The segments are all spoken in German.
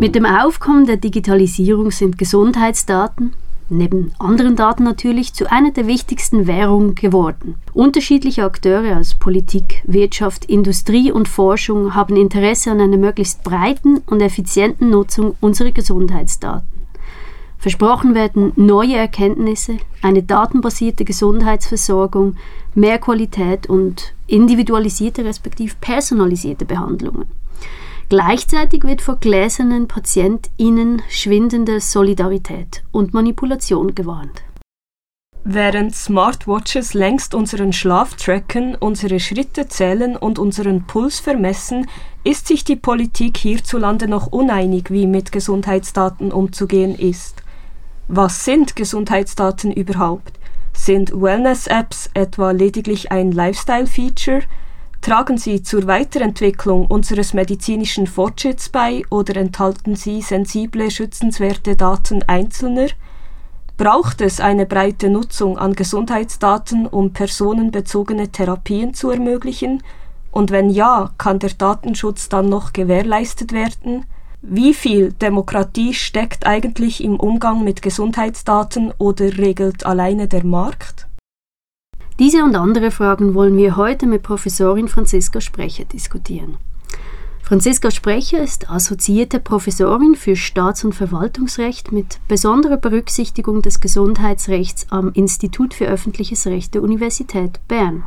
Mit dem Aufkommen der Digitalisierung sind Gesundheitsdaten, neben anderen Daten natürlich, zu einer der wichtigsten Währungen geworden. Unterschiedliche Akteure aus Politik, Wirtschaft, Industrie und Forschung haben Interesse an einer möglichst breiten und effizienten Nutzung unserer Gesundheitsdaten. Versprochen werden neue Erkenntnisse, eine datenbasierte Gesundheitsversorgung, mehr Qualität und individualisierte respektive personalisierte Behandlungen. Gleichzeitig wird vor gläsernen PatientInnen schwindende Solidarität und Manipulation gewarnt. Während Smartwatches längst unseren Schlaf tracken, unsere Schritte zählen und unseren Puls vermessen, ist sich die Politik hierzulande noch uneinig, wie mit Gesundheitsdaten umzugehen ist. Was sind Gesundheitsdaten überhaupt? Sind Wellness-Apps etwa lediglich ein Lifestyle-Feature? Tragen sie zur Weiterentwicklung unseres medizinischen Fortschritts bei oder enthalten sie sensible, schützenswerte Daten Einzelner? Braucht es eine breite Nutzung an Gesundheitsdaten, um personenbezogene Therapien zu ermöglichen? Und wenn ja, kann der Datenschutz dann noch gewährleistet werden? Wie viel Demokratie steckt eigentlich im Umgang mit Gesundheitsdaten oder regelt alleine der Markt? Diese und andere Fragen wollen wir heute mit Professorin Franziska Sprecher diskutieren. Franziska Sprecher ist assoziierte Professorin für Staats- und Verwaltungsrecht mit besonderer Berücksichtigung des Gesundheitsrechts am Institut für öffentliches Recht der Universität Bern.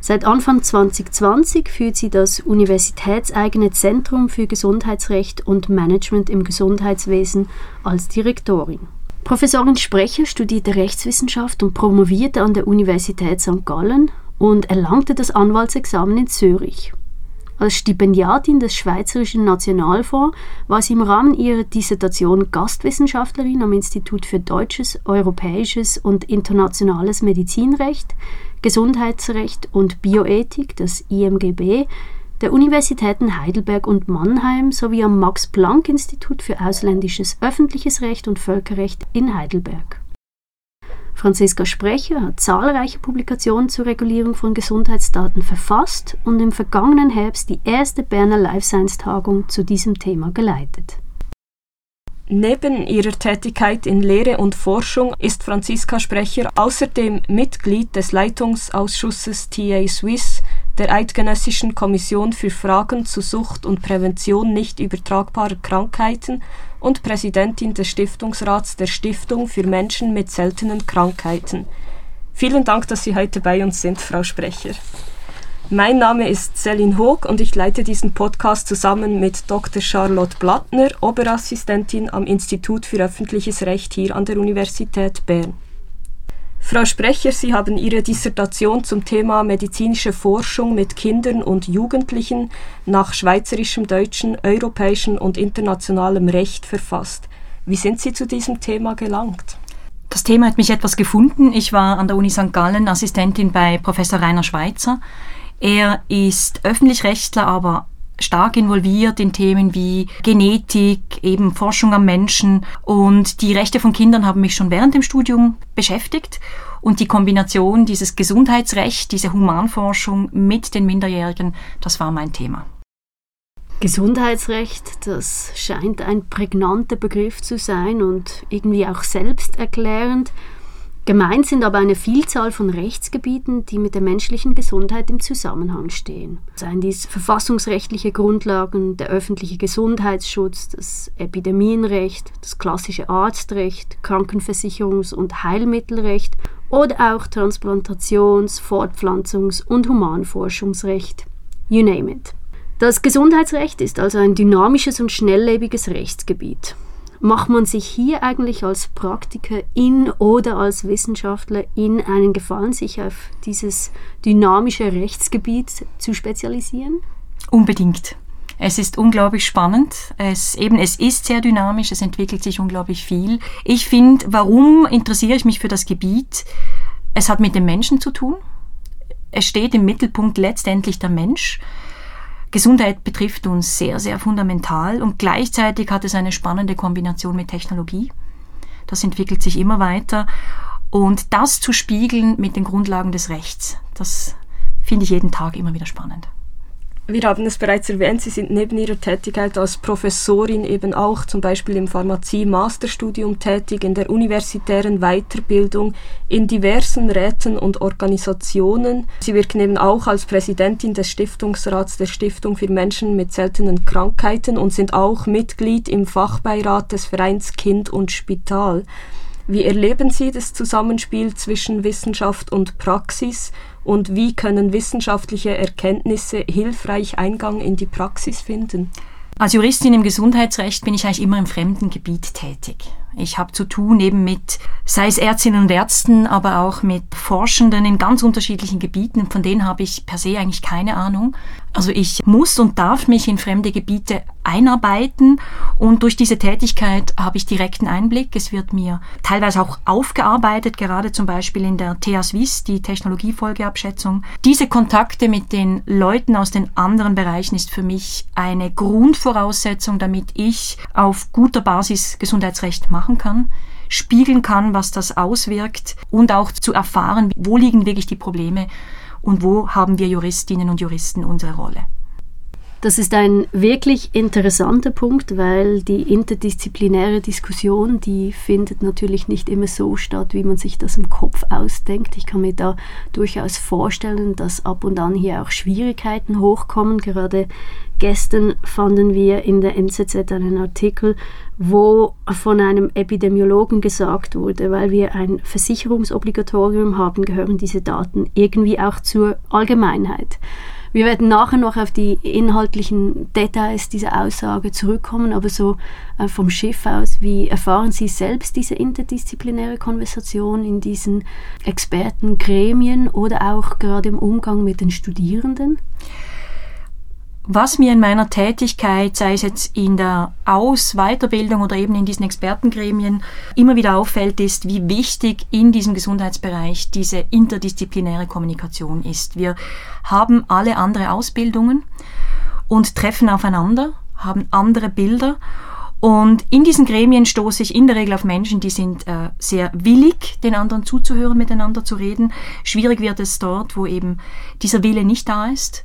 Seit Anfang 2020 führt sie das universitätseigene Zentrum für Gesundheitsrecht und Management im Gesundheitswesen als Direktorin. Professorin Sprecher studierte Rechtswissenschaft und promovierte an der Universität St. Gallen und erlangte das Anwaltsexamen in Zürich. Als Stipendiatin des Schweizerischen Nationalfonds war sie im Rahmen ihrer Dissertation Gastwissenschaftlerin am Institut für Deutsches, Europäisches und Internationales Medizinrecht, Gesundheitsrecht und Bioethik, das IMGB, der Universitäten Heidelberg und Mannheim sowie am Max-Planck-Institut für ausländisches öffentliches Recht und Völkerrecht in Heidelberg. Franziska Sprecher hat zahlreiche Publikationen zur Regulierung von Gesundheitsdaten verfasst und im vergangenen Herbst die erste Berner Life Science Tagung zu diesem Thema geleitet. Neben ihrer Tätigkeit in Lehre und Forschung ist Franziska Sprecher außerdem Mitglied des Leitungsausschusses TA Swiss der Eidgenössischen Kommission für Fragen zu Sucht und Prävention nicht übertragbarer Krankheiten und Präsidentin des Stiftungsrats der Stiftung für Menschen mit seltenen Krankheiten. Vielen Dank, dass Sie heute bei uns sind, Frau Sprecher. Mein Name ist Celine Hoog und ich leite diesen Podcast zusammen mit Dr. Charlotte Blattner, Oberassistentin am Institut für öffentliches Recht hier an der Universität Bern. Frau Sprecher, Sie haben Ihre Dissertation zum Thema medizinische Forschung mit Kindern und Jugendlichen nach schweizerischem, deutschen, europäischem und internationalem Recht verfasst. Wie sind Sie zu diesem Thema gelangt? Das Thema hat mich etwas gefunden. Ich war an der Uni St. Gallen Assistentin bei Professor Rainer Schweitzer. Er ist Öffentlichrechtler, aber stark involviert in Themen wie Genetik, eben Forschung am Menschen und die Rechte von Kindern haben mich schon während dem Studium beschäftigt und die Kombination dieses Gesundheitsrecht, diese Humanforschung mit den Minderjährigen, das war mein Thema. Gesundheitsrecht, das scheint ein prägnanter Begriff zu sein und irgendwie auch selbsterklärend. Gemeint sind aber eine Vielzahl von Rechtsgebieten, die mit der menschlichen Gesundheit im Zusammenhang stehen. Seien dies verfassungsrechtliche Grundlagen, der öffentliche Gesundheitsschutz, das Epidemienrecht, das klassische Arztrecht, Krankenversicherungs- und Heilmittelrecht oder auch Transplantations-, Fortpflanzungs- und Humanforschungsrecht. You name it. Das Gesundheitsrecht ist also ein dynamisches und schnelllebiges Rechtsgebiet macht man sich hier eigentlich als Praktiker in oder als Wissenschaftler in einen Gefallen, sich auf dieses dynamische Rechtsgebiet zu spezialisieren? Unbedingt. Es ist unglaublich spannend. Es, eben, es ist sehr dynamisch, es entwickelt sich unglaublich viel. Ich finde, warum interessiere ich mich für das Gebiet? Es hat mit dem Menschen zu tun. Es steht im Mittelpunkt letztendlich der Mensch. Gesundheit betrifft uns sehr, sehr fundamental und gleichzeitig hat es eine spannende Kombination mit Technologie. Das entwickelt sich immer weiter und das zu spiegeln mit den Grundlagen des Rechts, das finde ich jeden Tag immer wieder spannend. Wir haben es bereits erwähnt, Sie sind neben Ihrer Tätigkeit als Professorin eben auch zum Beispiel im Pharmazie-Masterstudium tätig, in der universitären Weiterbildung, in diversen Räten und Organisationen. Sie wirken eben auch als Präsidentin des Stiftungsrats der Stiftung für Menschen mit seltenen Krankheiten und sind auch Mitglied im Fachbeirat des Vereins Kind und Spital. Wie erleben Sie das Zusammenspiel zwischen Wissenschaft und Praxis und wie können wissenschaftliche Erkenntnisse hilfreich Eingang in die Praxis finden? Als Juristin im Gesundheitsrecht bin ich eigentlich immer im fremden Gebiet tätig. Ich habe zu tun eben mit, sei es Ärztinnen und Ärzten, aber auch mit Forschenden in ganz unterschiedlichen Gebieten. Von denen habe ich per se eigentlich keine Ahnung. Also ich muss und darf mich in fremde Gebiete einarbeiten und durch diese Tätigkeit habe ich direkten Einblick. Es wird mir teilweise auch aufgearbeitet, gerade zum Beispiel in der TH Swiss, die Technologiefolgeabschätzung. Diese Kontakte mit den Leuten aus den anderen Bereichen ist für mich eine Grundvoraussetzung, damit ich auf guter Basis Gesundheitsrecht machen kann spiegeln kann, was das auswirkt und auch zu erfahren, wo liegen wirklich die Probleme und wo haben wir Juristinnen und Juristen unsere Rolle. Das ist ein wirklich interessanter Punkt, weil die interdisziplinäre Diskussion, die findet natürlich nicht immer so statt, wie man sich das im Kopf ausdenkt. Ich kann mir da durchaus vorstellen, dass ab und an hier auch Schwierigkeiten hochkommen. Gerade gestern fanden wir in der NZZ einen Artikel, wo von einem Epidemiologen gesagt wurde, weil wir ein Versicherungsobligatorium haben, gehören diese Daten irgendwie auch zur Allgemeinheit. Wir werden nachher noch auf die inhaltlichen Details dieser Aussage zurückkommen, aber so äh, vom Schiff aus, wie erfahren Sie selbst diese interdisziplinäre Konversation in diesen Expertengremien oder auch gerade im Umgang mit den Studierenden? Was mir in meiner Tätigkeit, sei es jetzt in der Aus-, Weiterbildung oder eben in diesen Expertengremien, immer wieder auffällt, ist, wie wichtig in diesem Gesundheitsbereich diese interdisziplinäre Kommunikation ist. Wir haben alle andere Ausbildungen und treffen aufeinander, haben andere Bilder und in diesen Gremien stoße ich in der Regel auf Menschen, die sind äh, sehr willig, den anderen zuzuhören, miteinander zu reden. Schwierig wird es dort, wo eben dieser Wille nicht da ist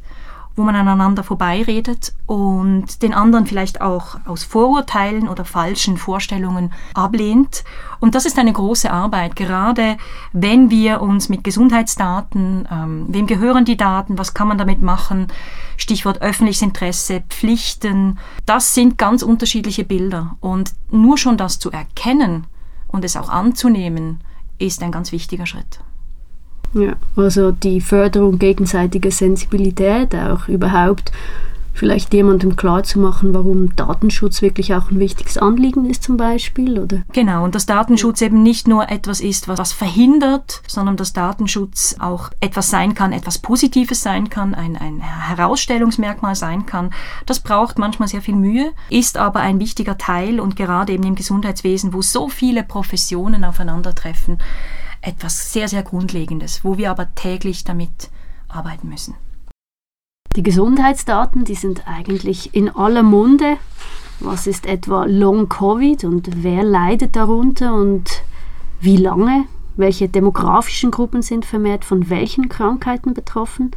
wo man aneinander vorbeiredet und den anderen vielleicht auch aus Vorurteilen oder falschen Vorstellungen ablehnt. Und das ist eine große Arbeit, gerade wenn wir uns mit Gesundheitsdaten, ähm, wem gehören die Daten, was kann man damit machen, Stichwort öffentliches Interesse, Pflichten, das sind ganz unterschiedliche Bilder. Und nur schon das zu erkennen und es auch anzunehmen, ist ein ganz wichtiger Schritt. Ja, also die Förderung gegenseitiger Sensibilität, auch überhaupt vielleicht jemandem klarzumachen, warum Datenschutz wirklich auch ein wichtiges Anliegen ist zum Beispiel, oder? Genau, und dass Datenschutz eben nicht nur etwas ist, was, verhindert, sondern dass Datenschutz auch etwas sein kann, etwas Positives sein kann, ein, ein Herausstellungsmerkmal sein kann. Das braucht manchmal sehr viel Mühe, ist aber ein wichtiger Teil und gerade eben im Gesundheitswesen, wo so viele Professionen aufeinandertreffen, etwas sehr, sehr Grundlegendes, wo wir aber täglich damit arbeiten müssen. Die Gesundheitsdaten, die sind eigentlich in aller Munde. Was ist etwa Long Covid und wer leidet darunter und wie lange? Welche demografischen Gruppen sind vermehrt von welchen Krankheiten betroffen?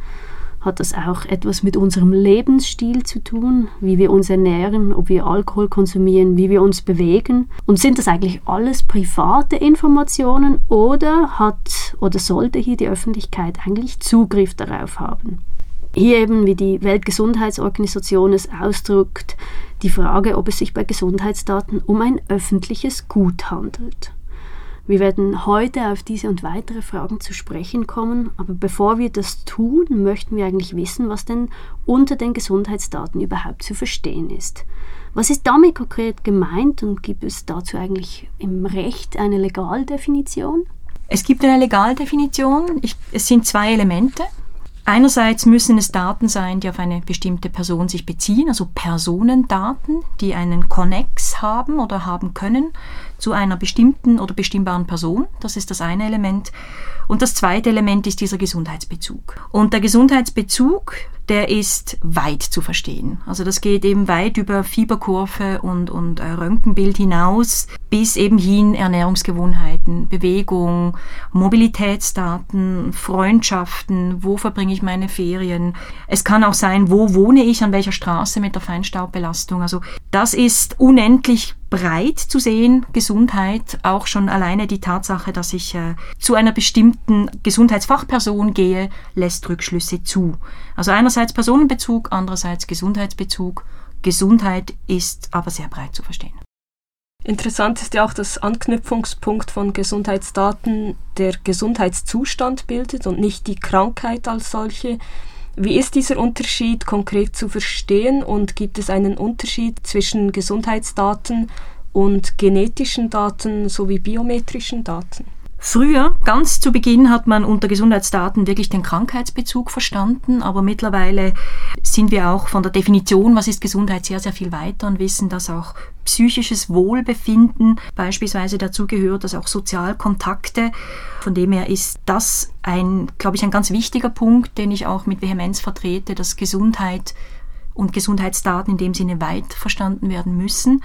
Hat das auch etwas mit unserem Lebensstil zu tun, wie wir uns ernähren, ob wir Alkohol konsumieren, wie wir uns bewegen? Und sind das eigentlich alles private Informationen oder hat oder sollte hier die Öffentlichkeit eigentlich Zugriff darauf haben? Hier eben, wie die Weltgesundheitsorganisation es ausdrückt, die Frage, ob es sich bei Gesundheitsdaten um ein öffentliches Gut handelt. Wir werden heute auf diese und weitere Fragen zu sprechen kommen, aber bevor wir das tun, möchten wir eigentlich wissen, was denn unter den Gesundheitsdaten überhaupt zu verstehen ist. Was ist damit konkret gemeint und gibt es dazu eigentlich im Recht eine Legaldefinition? Es gibt eine Legaldefinition. Ich, es sind zwei Elemente. Einerseits müssen es Daten sein, die auf eine bestimmte Person sich beziehen, also Personendaten, die einen Connex haben oder haben können zu einer bestimmten oder bestimmbaren Person. Das ist das eine Element. Und das zweite Element ist dieser Gesundheitsbezug. Und der Gesundheitsbezug, der ist weit zu verstehen. Also das geht eben weit über Fieberkurve und, und äh, Röntgenbild hinaus, bis eben hin Ernährungsgewohnheiten, Bewegung, Mobilitätsdaten, Freundschaften, wo verbringe ich meine Ferien. Es kann auch sein, wo wohne ich, an welcher Straße mit der Feinstaubbelastung. Also das ist unendlich breit zu sehen, Gesundheit, auch schon alleine die Tatsache, dass ich äh, zu einer bestimmten Gesundheitsfachperson gehe, lässt Rückschlüsse zu. Also einerseits Personenbezug, andererseits Gesundheitsbezug. Gesundheit ist aber sehr breit zu verstehen. Interessant ist ja auch, dass Anknüpfungspunkt von Gesundheitsdaten der Gesundheitszustand bildet und nicht die Krankheit als solche. Wie ist dieser Unterschied konkret zu verstehen und gibt es einen Unterschied zwischen Gesundheitsdaten und genetischen Daten sowie biometrischen Daten? Früher, ganz zu Beginn, hat man unter Gesundheitsdaten wirklich den Krankheitsbezug verstanden, aber mittlerweile sind wir auch von der Definition, was ist Gesundheit, sehr, sehr viel weiter und wissen, dass auch psychisches Wohlbefinden beispielsweise dazu gehört, dass auch Sozialkontakte. Von dem her ist das ein, glaube ich, ein ganz wichtiger Punkt, den ich auch mit Vehemenz vertrete, dass Gesundheit und Gesundheitsdaten in dem Sinne weit verstanden werden müssen.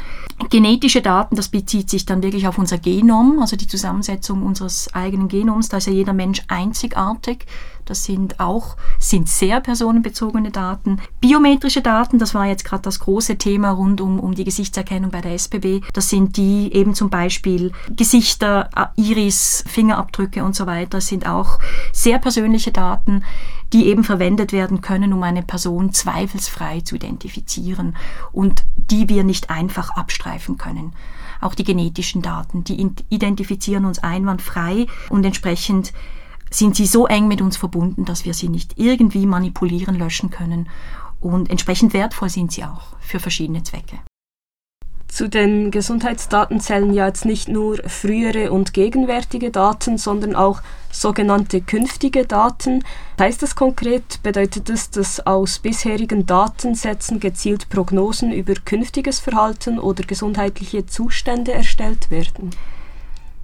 Genetische Daten, das bezieht sich dann wirklich auf unser Genom, also die Zusammensetzung unseres eigenen Genoms. Da ist ja jeder Mensch einzigartig. Das sind auch sind sehr personenbezogene Daten. Biometrische Daten, das war jetzt gerade das große Thema rund um, um die Gesichtserkennung bei der SBB. Das sind die eben zum Beispiel Gesichter, Iris, Fingerabdrücke und so weiter. Das sind auch sehr persönliche Daten, die eben verwendet werden können, um eine Person zweifelsfrei zu identifizieren und die wir nicht einfach abstreifen können auch die genetischen Daten, die identifizieren uns einwandfrei und entsprechend sind sie so eng mit uns verbunden, dass wir sie nicht irgendwie manipulieren, löschen können. Und entsprechend wertvoll sind sie auch für verschiedene Zwecke. Zu den Gesundheitsdaten zählen ja jetzt nicht nur frühere und gegenwärtige Daten, sondern auch sogenannte künftige Daten. Heißt das konkret, bedeutet das, dass aus bisherigen Datensätzen gezielt Prognosen über künftiges Verhalten oder gesundheitliche Zustände erstellt werden?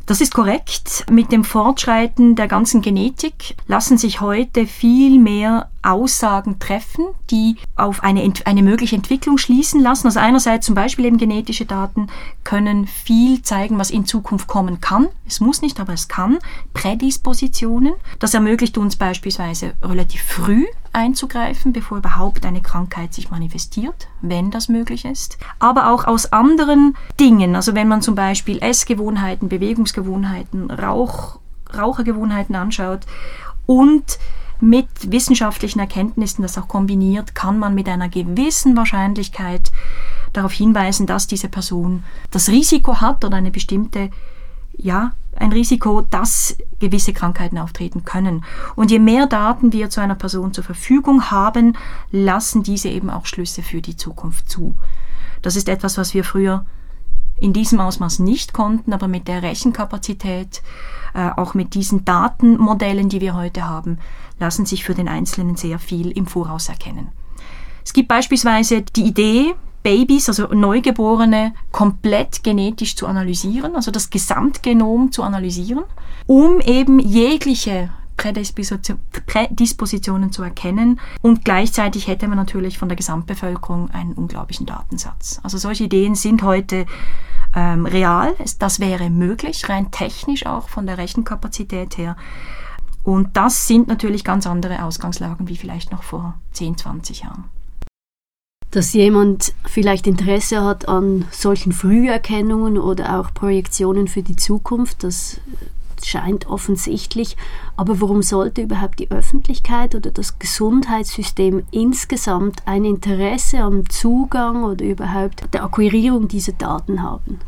Das ist korrekt. Mit dem Fortschreiten der ganzen Genetik lassen sich heute viel mehr Aussagen treffen, die auf eine, eine mögliche Entwicklung schließen lassen. Also einerseits zum Beispiel eben genetische Daten können viel zeigen, was in Zukunft kommen kann. Es muss nicht, aber es kann. Prädispositionen. Das ermöglicht uns beispielsweise relativ früh einzugreifen, bevor überhaupt eine Krankheit sich manifestiert, wenn das möglich ist. Aber auch aus anderen Dingen, also wenn man zum Beispiel Essgewohnheiten, Bewegungsgewohnheiten, Rauch, Rauchergewohnheiten anschaut und mit wissenschaftlichen Erkenntnissen das auch kombiniert, kann man mit einer gewissen Wahrscheinlichkeit darauf hinweisen, dass diese Person das Risiko hat oder eine bestimmte, ja, ein Risiko, dass gewisse Krankheiten auftreten können. Und je mehr Daten wir zu einer Person zur Verfügung haben, lassen diese eben auch Schlüsse für die Zukunft zu. Das ist etwas, was wir früher in diesem Ausmaß nicht konnten, aber mit der Rechenkapazität, äh, auch mit diesen Datenmodellen, die wir heute haben, lassen sich für den Einzelnen sehr viel im Voraus erkennen. Es gibt beispielsweise die Idee, Babys, also Neugeborene, komplett genetisch zu analysieren, also das Gesamtgenom zu analysieren, um eben jegliche Prädispositionen zu erkennen. Und gleichzeitig hätte man natürlich von der Gesamtbevölkerung einen unglaublichen Datensatz. Also solche Ideen sind heute ähm, real. Das wäre möglich, rein technisch auch von der Rechenkapazität her. Und das sind natürlich ganz andere Ausgangslagen wie vielleicht noch vor 10, 20 Jahren. Dass jemand vielleicht Interesse hat an solchen Früherkennungen oder auch Projektionen für die Zukunft, das scheint offensichtlich. Aber warum sollte überhaupt die Öffentlichkeit oder das Gesundheitssystem insgesamt ein Interesse am Zugang oder überhaupt der Akquirierung dieser Daten haben?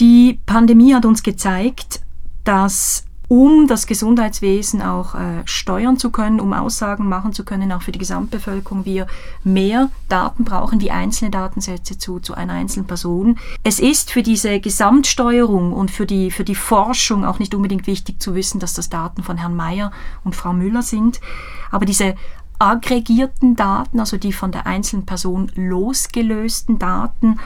Die Pandemie hat uns gezeigt, dass um das Gesundheitswesen auch äh, steuern zu können, um Aussagen machen zu können, auch für die Gesamtbevölkerung, wir mehr Daten brauchen, wie einzelne Datensätze zu, zu einer einzelnen Person. Es ist für diese Gesamtsteuerung und für die, für die Forschung auch nicht unbedingt wichtig zu wissen, dass das Daten von Herrn Mayer und Frau Müller sind, aber diese aggregierten Daten, also die von der einzelnen Person losgelösten Daten,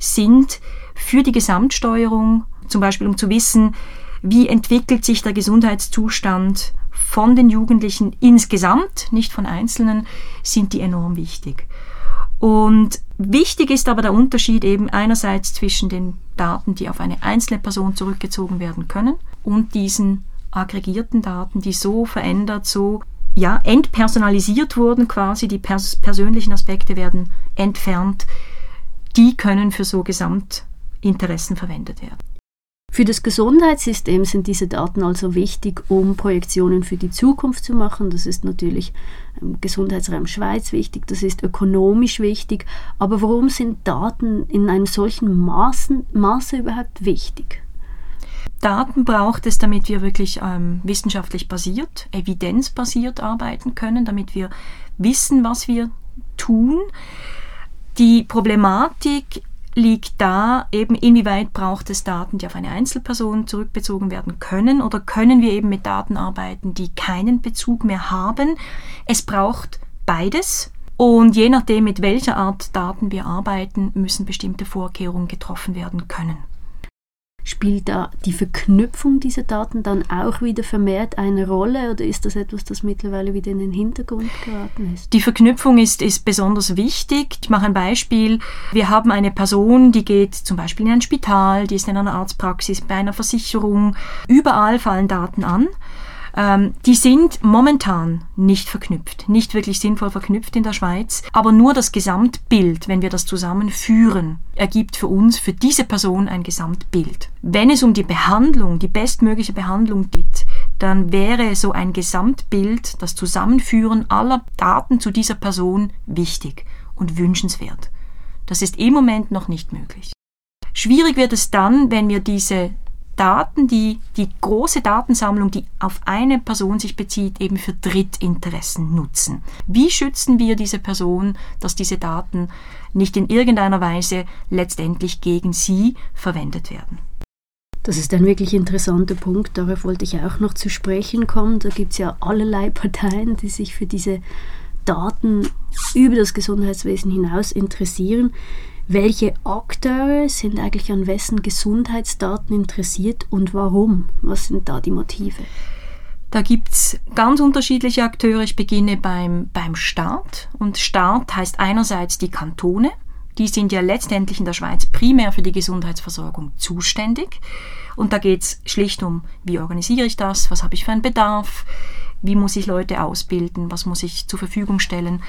sind für die Gesamtsteuerung, zum Beispiel um zu wissen, wie entwickelt sich der Gesundheitszustand von den Jugendlichen insgesamt, nicht von Einzelnen, sind die enorm wichtig. Und wichtig ist aber der Unterschied eben einerseits zwischen den Daten, die auf eine einzelne Person zurückgezogen werden können und diesen aggregierten Daten, die so verändert, so ja, entpersonalisiert wurden quasi, die pers persönlichen Aspekte werden entfernt, die können für so Gesamtinteressen verwendet werden. Für das Gesundheitssystem sind diese Daten also wichtig, um Projektionen für die Zukunft zu machen. Das ist natürlich im Gesundheitsraum Schweiz wichtig, das ist ökonomisch wichtig. Aber warum sind Daten in einem solchen Maßen, Maße überhaupt wichtig? Daten braucht es, damit wir wirklich ähm, wissenschaftlich basiert, evidenzbasiert arbeiten können, damit wir wissen, was wir tun. Die Problematik liegt da eben, inwieweit braucht es Daten, die auf eine Einzelperson zurückbezogen werden können oder können wir eben mit Daten arbeiten, die keinen Bezug mehr haben. Es braucht beides. Und je nachdem, mit welcher Art Daten wir arbeiten, müssen bestimmte Vorkehrungen getroffen werden können. Spielt da die Verknüpfung dieser Daten dann auch wieder vermehrt eine Rolle oder ist das etwas, das mittlerweile wieder in den Hintergrund geraten ist? Die Verknüpfung ist, ist besonders wichtig. Ich mache ein Beispiel. Wir haben eine Person, die geht zum Beispiel in ein Spital, die ist in einer Arztpraxis, bei einer Versicherung. Überall fallen Daten an. Ähm, die sind momentan nicht verknüpft, nicht wirklich sinnvoll verknüpft in der Schweiz, aber nur das Gesamtbild, wenn wir das zusammenführen, ergibt für uns, für diese Person ein Gesamtbild. Wenn es um die Behandlung, die bestmögliche Behandlung geht, dann wäre so ein Gesamtbild, das Zusammenführen aller Daten zu dieser Person wichtig und wünschenswert. Das ist im Moment noch nicht möglich. Schwierig wird es dann, wenn wir diese Daten, die die große Datensammlung, die auf eine Person sich bezieht, eben für Drittinteressen nutzen. Wie schützen wir diese Person, dass diese Daten nicht in irgendeiner Weise letztendlich gegen sie verwendet werden? Das ist ein wirklich interessanter Punkt. Darauf wollte ich auch noch zu sprechen kommen. Da gibt es ja allerlei Parteien, die sich für diese Daten über das Gesundheitswesen hinaus interessieren. Welche Akteure sind eigentlich an wessen Gesundheitsdaten interessiert und warum? Was sind da die Motive? Da gibt es ganz unterschiedliche Akteure. Ich beginne beim, beim Staat. Und Staat heißt einerseits die Kantone. Die sind ja letztendlich in der Schweiz primär für die Gesundheitsversorgung zuständig. Und da geht es schlicht um, wie organisiere ich das, was habe ich für einen Bedarf, wie muss ich Leute ausbilden, was muss ich zur Verfügung stellen.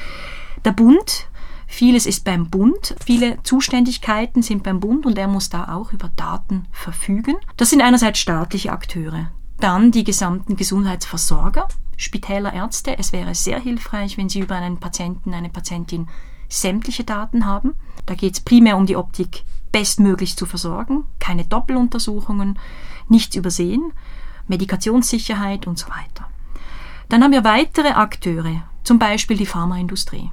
Der Bund Vieles ist beim Bund, viele Zuständigkeiten sind beim Bund und er muss da auch über Daten verfügen. Das sind einerseits staatliche Akteure, dann die gesamten Gesundheitsversorger, Spitäler, Ärzte. Es wäre sehr hilfreich, wenn sie über einen Patienten, eine Patientin sämtliche Daten haben. Da geht es primär um die Optik bestmöglich zu versorgen, keine Doppeluntersuchungen, nichts übersehen, Medikationssicherheit und so weiter. Dann haben wir weitere Akteure, zum Beispiel die Pharmaindustrie.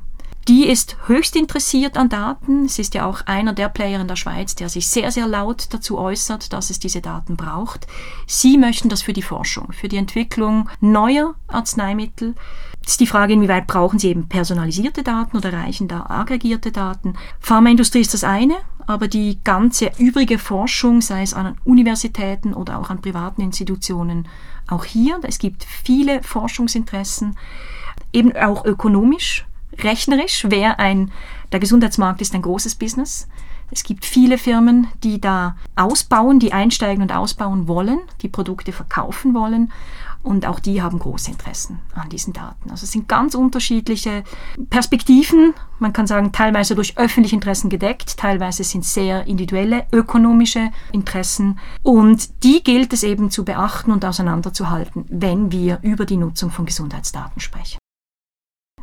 Die ist höchst interessiert an Daten. Es ist ja auch einer der Player in der Schweiz, der sich sehr, sehr laut dazu äußert, dass es diese Daten braucht. Sie möchten das für die Forschung, für die Entwicklung neuer Arzneimittel. Es ist die Frage, inwieweit brauchen Sie eben personalisierte Daten oder reichen da aggregierte Daten. Pharmaindustrie ist das eine, aber die ganze übrige Forschung, sei es an Universitäten oder auch an privaten Institutionen, auch hier, es gibt viele Forschungsinteressen, eben auch ökonomisch rechnerisch wäre ein, der Gesundheitsmarkt ist ein großes Business. Es gibt viele Firmen, die da ausbauen, die einsteigen und ausbauen wollen, die Produkte verkaufen wollen. Und auch die haben große Interessen an diesen Daten. Also es sind ganz unterschiedliche Perspektiven. Man kann sagen, teilweise durch öffentliche Interessen gedeckt, teilweise sind sehr individuelle ökonomische Interessen. Und die gilt es eben zu beachten und auseinanderzuhalten, wenn wir über die Nutzung von Gesundheitsdaten sprechen.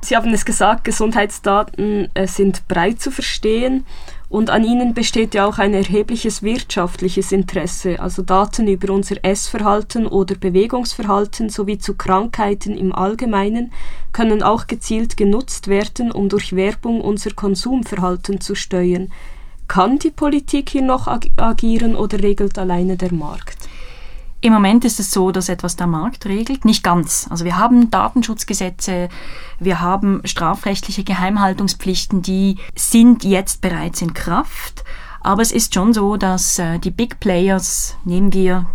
Sie haben es gesagt, Gesundheitsdaten äh, sind breit zu verstehen und an ihnen besteht ja auch ein erhebliches wirtschaftliches Interesse, also Daten über unser Essverhalten oder Bewegungsverhalten sowie zu Krankheiten im Allgemeinen können auch gezielt genutzt werden, um durch Werbung unser Konsumverhalten zu steuern. Kann die Politik hier noch ag agieren oder regelt alleine der Markt? Im Moment ist es so, dass etwas der Markt regelt, nicht ganz. Also wir haben Datenschutzgesetze, wir haben strafrechtliche Geheimhaltungspflichten, die sind jetzt bereits in Kraft. Aber es ist schon so, dass äh, die Big Players, nehmen wir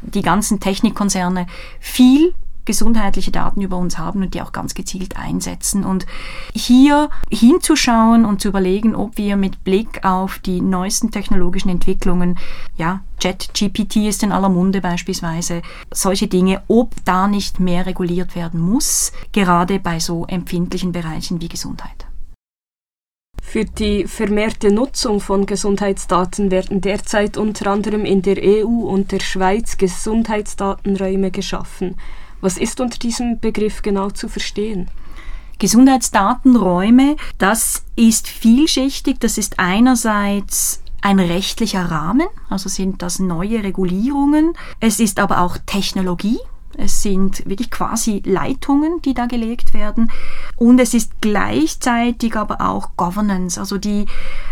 die ganzen Technikkonzerne, viel gesundheitliche Daten über uns haben und die auch ganz gezielt einsetzen. Und hier hinzuschauen und zu überlegen, ob wir mit Blick auf die neuesten technologischen Entwicklungen, ja, ChatGPT ist in aller Munde beispielsweise, solche Dinge, ob da nicht mehr reguliert werden muss, gerade bei so empfindlichen Bereichen wie Gesundheit. Für die vermehrte Nutzung von Gesundheitsdaten werden derzeit unter anderem in der EU und der Schweiz Gesundheitsdatenräume geschaffen. Was ist unter diesem Begriff genau zu verstehen? Gesundheitsdatenräume, das ist vielschichtig. Das ist einerseits ein rechtlicher Rahmen, also sind das neue Regulierungen. Es ist aber auch Technologie, es sind wirklich quasi Leitungen, die da gelegt werden. Und es ist gleichzeitig aber auch Governance, also die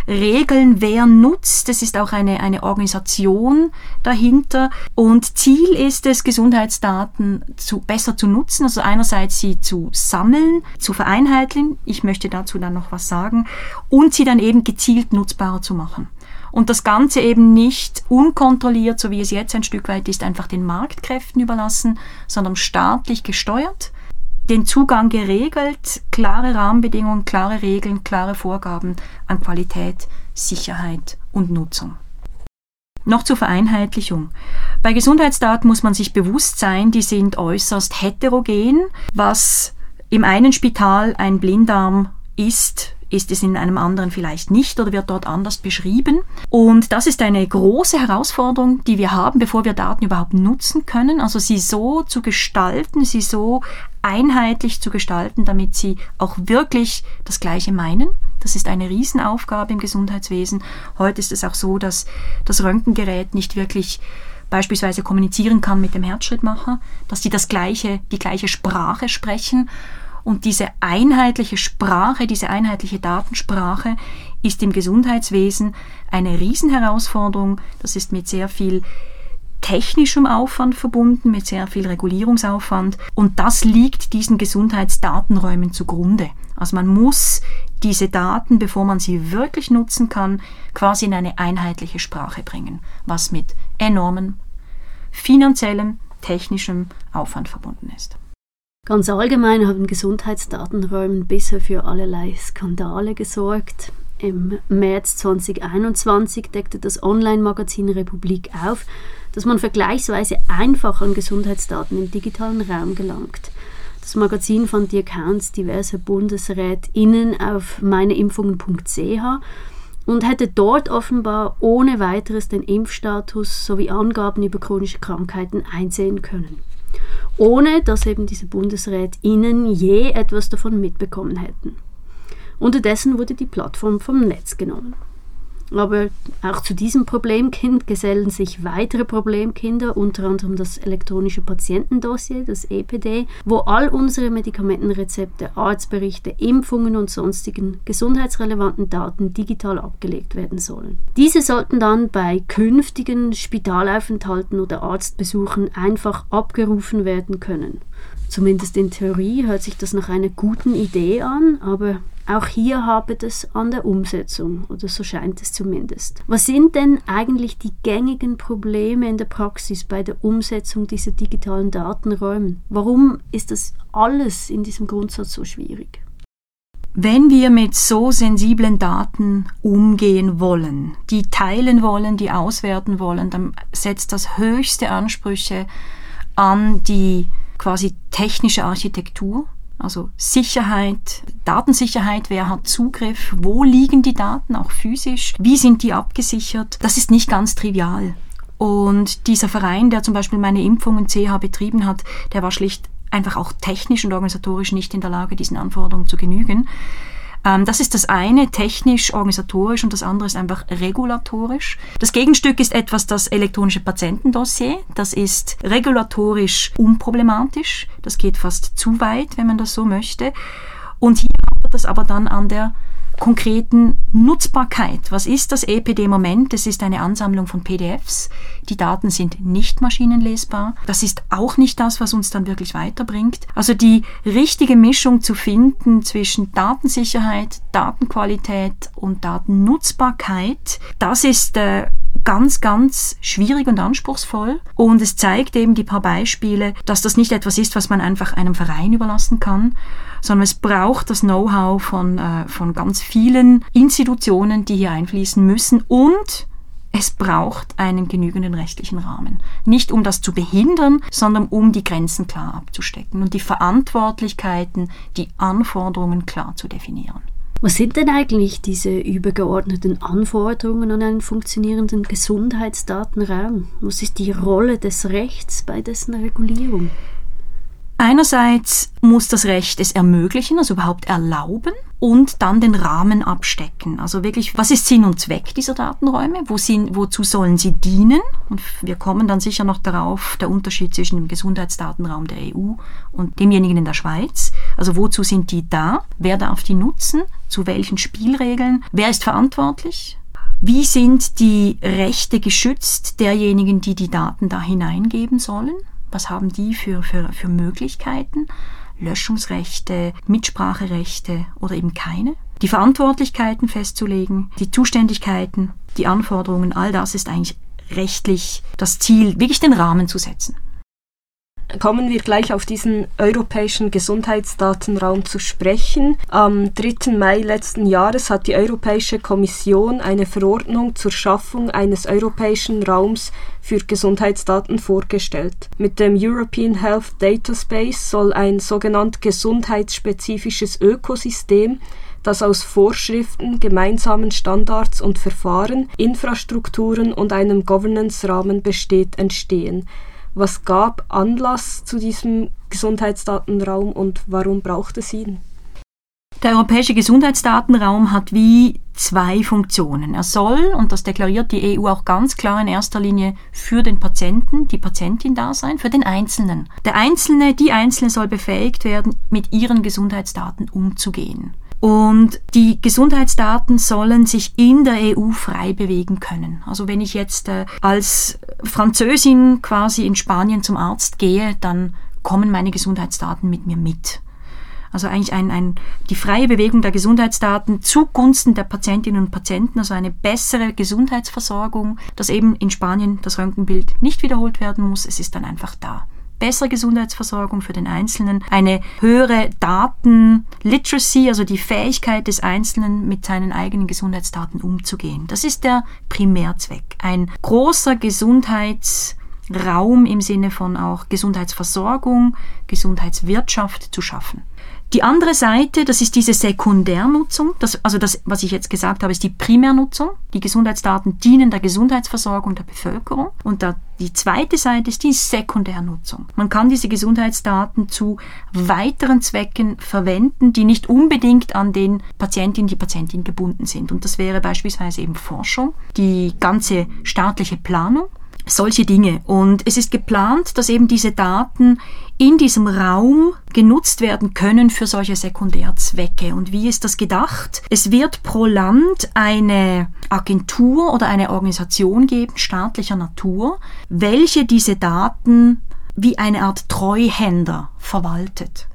Regeln, wer nutzt. Es ist auch eine, eine Organisation dahinter. Und Ziel ist es, Gesundheitsdaten zu, besser zu nutzen. Also einerseits sie zu sammeln, zu vereinheitlichen. Ich möchte dazu dann noch was sagen. Und sie dann eben gezielt nutzbarer zu machen und das Ganze eben nicht unkontrolliert, so wie es jetzt ein Stück weit ist, einfach den Marktkräften überlassen, sondern staatlich gesteuert, den Zugang geregelt, klare Rahmenbedingungen, klare Regeln, klare Vorgaben an Qualität, Sicherheit und Nutzung. Noch zur Vereinheitlichung. Bei Gesundheitsdaten muss man sich bewusst sein, die sind äußerst heterogen. Was im einen Spital ein Blinddarm ist, ist es in einem anderen vielleicht nicht oder wird dort anders beschrieben. Und das ist eine große Herausforderung, die wir haben, bevor wir Daten überhaupt nutzen können. Also sie so zu gestalten, sie so einheitlich zu gestalten, damit sie auch wirklich das Gleiche meinen. Das ist eine Riesenaufgabe im Gesundheitswesen. Heute ist es auch so, dass das Röntgengerät nicht wirklich beispielsweise kommunizieren kann mit dem Herzschrittmacher, dass sie das gleiche, die gleiche Sprache sprechen und diese einheitliche Sprache, diese einheitliche Datensprache ist im Gesundheitswesen eine Riesenherausforderung. Das ist mit sehr viel technischem Aufwand verbunden, mit sehr viel Regulierungsaufwand. Und das liegt diesen Gesundheitsdatenräumen zugrunde. Also man muss diese Daten, bevor man sie wirklich nutzen kann, quasi in eine einheitliche Sprache bringen, was mit enormem finanziellem, technischem Aufwand verbunden ist. Ganz allgemein haben Gesundheitsdatenräume bisher für allerlei Skandale gesorgt. Im März 2021 deckte das Online-Magazin Republik auf, dass man vergleichsweise einfach an Gesundheitsdaten im digitalen Raum gelangt. Das Magazin fand die Accounts diverser BundesrätInnen auf meineimpfungen.ch und hätte dort offenbar ohne weiteres den Impfstatus sowie Angaben über chronische Krankheiten einsehen können ohne dass eben diese BundesrätInnen je etwas davon mitbekommen hätten. Unterdessen wurde die Plattform vom Netz genommen. Aber auch zu diesem Problemkind gesellen sich weitere Problemkinder, unter anderem das elektronische Patientendossier, das EPD, wo all unsere Medikamentenrezepte, Arztberichte, Impfungen und sonstigen gesundheitsrelevanten Daten digital abgelegt werden sollen. Diese sollten dann bei künftigen Spitalaufenthalten oder Arztbesuchen einfach abgerufen werden können. Zumindest in Theorie hört sich das nach einer guten Idee an, aber auch hier habe es an der Umsetzung, oder so scheint es zumindest. Was sind denn eigentlich die gängigen Probleme in der Praxis bei der Umsetzung dieser digitalen Datenräume? Warum ist das alles in diesem Grundsatz so schwierig? Wenn wir mit so sensiblen Daten umgehen wollen, die teilen wollen, die auswerten wollen, dann setzt das höchste Ansprüche an die quasi technische Architektur, also Sicherheit, Datensicherheit, wer hat Zugriff, wo liegen die Daten auch physisch, wie sind die abgesichert, das ist nicht ganz trivial. Und dieser Verein, der zum Beispiel meine Impfungen CH betrieben hat, der war schlicht einfach auch technisch und organisatorisch nicht in der Lage, diesen Anforderungen zu genügen. Ähm, das ist das eine, technisch, organisatorisch und das andere ist einfach regulatorisch. Das Gegenstück ist etwas das elektronische Patientendossier. Das ist regulatorisch unproblematisch. Das geht fast zu weit, wenn man das so möchte. Und hier hat das aber dann an der konkreten Nutzbarkeit. Was ist das EPD-Moment? Es ist eine Ansammlung von PDFs. Die Daten sind nicht maschinenlesbar. Das ist auch nicht das, was uns dann wirklich weiterbringt. Also die richtige Mischung zu finden zwischen Datensicherheit, Datenqualität und Datennutzbarkeit, das ist äh, ganz, ganz schwierig und anspruchsvoll. Und es zeigt eben die paar Beispiele, dass das nicht etwas ist, was man einfach einem Verein überlassen kann, sondern es braucht das Know-how von, äh, von ganz vielen Institutionen, die hier einfließen müssen und es braucht einen genügenden rechtlichen Rahmen. Nicht um das zu behindern, sondern um die Grenzen klar abzustecken und die Verantwortlichkeiten, die Anforderungen klar zu definieren. Was sind denn eigentlich diese übergeordneten Anforderungen an einen funktionierenden Gesundheitsdatenraum? Was ist die Rolle des Rechts bei dessen Regulierung? Einerseits muss das Recht es ermöglichen, also überhaupt erlauben und dann den Rahmen abstecken. Also wirklich, was ist Sinn und Zweck dieser Datenräume? Wo sind, wozu sollen sie dienen? Und wir kommen dann sicher noch darauf, der Unterschied zwischen dem Gesundheitsdatenraum der EU und demjenigen in der Schweiz. Also wozu sind die da? Wer darf die nutzen? Zu welchen Spielregeln? Wer ist verantwortlich? Wie sind die Rechte geschützt derjenigen, die die Daten da hineingeben sollen? Was haben die für, für, für Möglichkeiten? Löschungsrechte, Mitspracherechte oder eben keine? Die Verantwortlichkeiten festzulegen, die Zuständigkeiten, die Anforderungen, all das ist eigentlich rechtlich das Ziel, wirklich den Rahmen zu setzen kommen wir gleich auf diesen europäischen Gesundheitsdatenraum zu sprechen. Am 3. Mai letzten Jahres hat die Europäische Kommission eine Verordnung zur Schaffung eines europäischen Raums für Gesundheitsdaten vorgestellt. Mit dem European Health Data Space soll ein sogenannt gesundheitsspezifisches Ökosystem das aus Vorschriften, gemeinsamen Standards und Verfahren, Infrastrukturen und einem Governance-Rahmen besteht, entstehen. Was gab Anlass zu diesem Gesundheitsdatenraum und warum braucht es ihn? Der europäische Gesundheitsdatenraum hat wie zwei Funktionen. Er soll, und das deklariert die EU auch ganz klar in erster Linie, für den Patienten, die Patientin da sein, für den Einzelnen. Der Einzelne, die Einzelne soll befähigt werden, mit ihren Gesundheitsdaten umzugehen. Und die Gesundheitsdaten sollen sich in der EU frei bewegen können. Also wenn ich jetzt äh, als Französin quasi in Spanien zum Arzt gehe, dann kommen meine Gesundheitsdaten mit mir mit. Also eigentlich ein, ein, die freie Bewegung der Gesundheitsdaten zugunsten der Patientinnen und Patienten, also eine bessere Gesundheitsversorgung, dass eben in Spanien das Röntgenbild nicht wiederholt werden muss, es ist dann einfach da bessere Gesundheitsversorgung für den Einzelnen, eine höhere Datenliteracy, also die Fähigkeit des Einzelnen mit seinen eigenen Gesundheitsdaten umzugehen. Das ist der Primärzweck. Ein großer Gesundheitsraum im Sinne von auch Gesundheitsversorgung, Gesundheitswirtschaft zu schaffen. Die andere Seite, das ist diese Sekundärnutzung. Das, also das, was ich jetzt gesagt habe, ist die Primärnutzung. Die Gesundheitsdaten dienen der Gesundheitsversorgung der Bevölkerung. Und da, die zweite Seite ist die Sekundärnutzung. Man kann diese Gesundheitsdaten zu weiteren Zwecken verwenden, die nicht unbedingt an den Patientinnen, die Patientin gebunden sind. Und das wäre beispielsweise eben Forschung, die ganze staatliche Planung solche Dinge. Und es ist geplant, dass eben diese Daten in diesem Raum genutzt werden können für solche Sekundärzwecke. Und wie ist das gedacht? Es wird pro Land eine Agentur oder eine Organisation geben, staatlicher Natur, welche diese Daten wie eine Art Treuhänder verwaltet.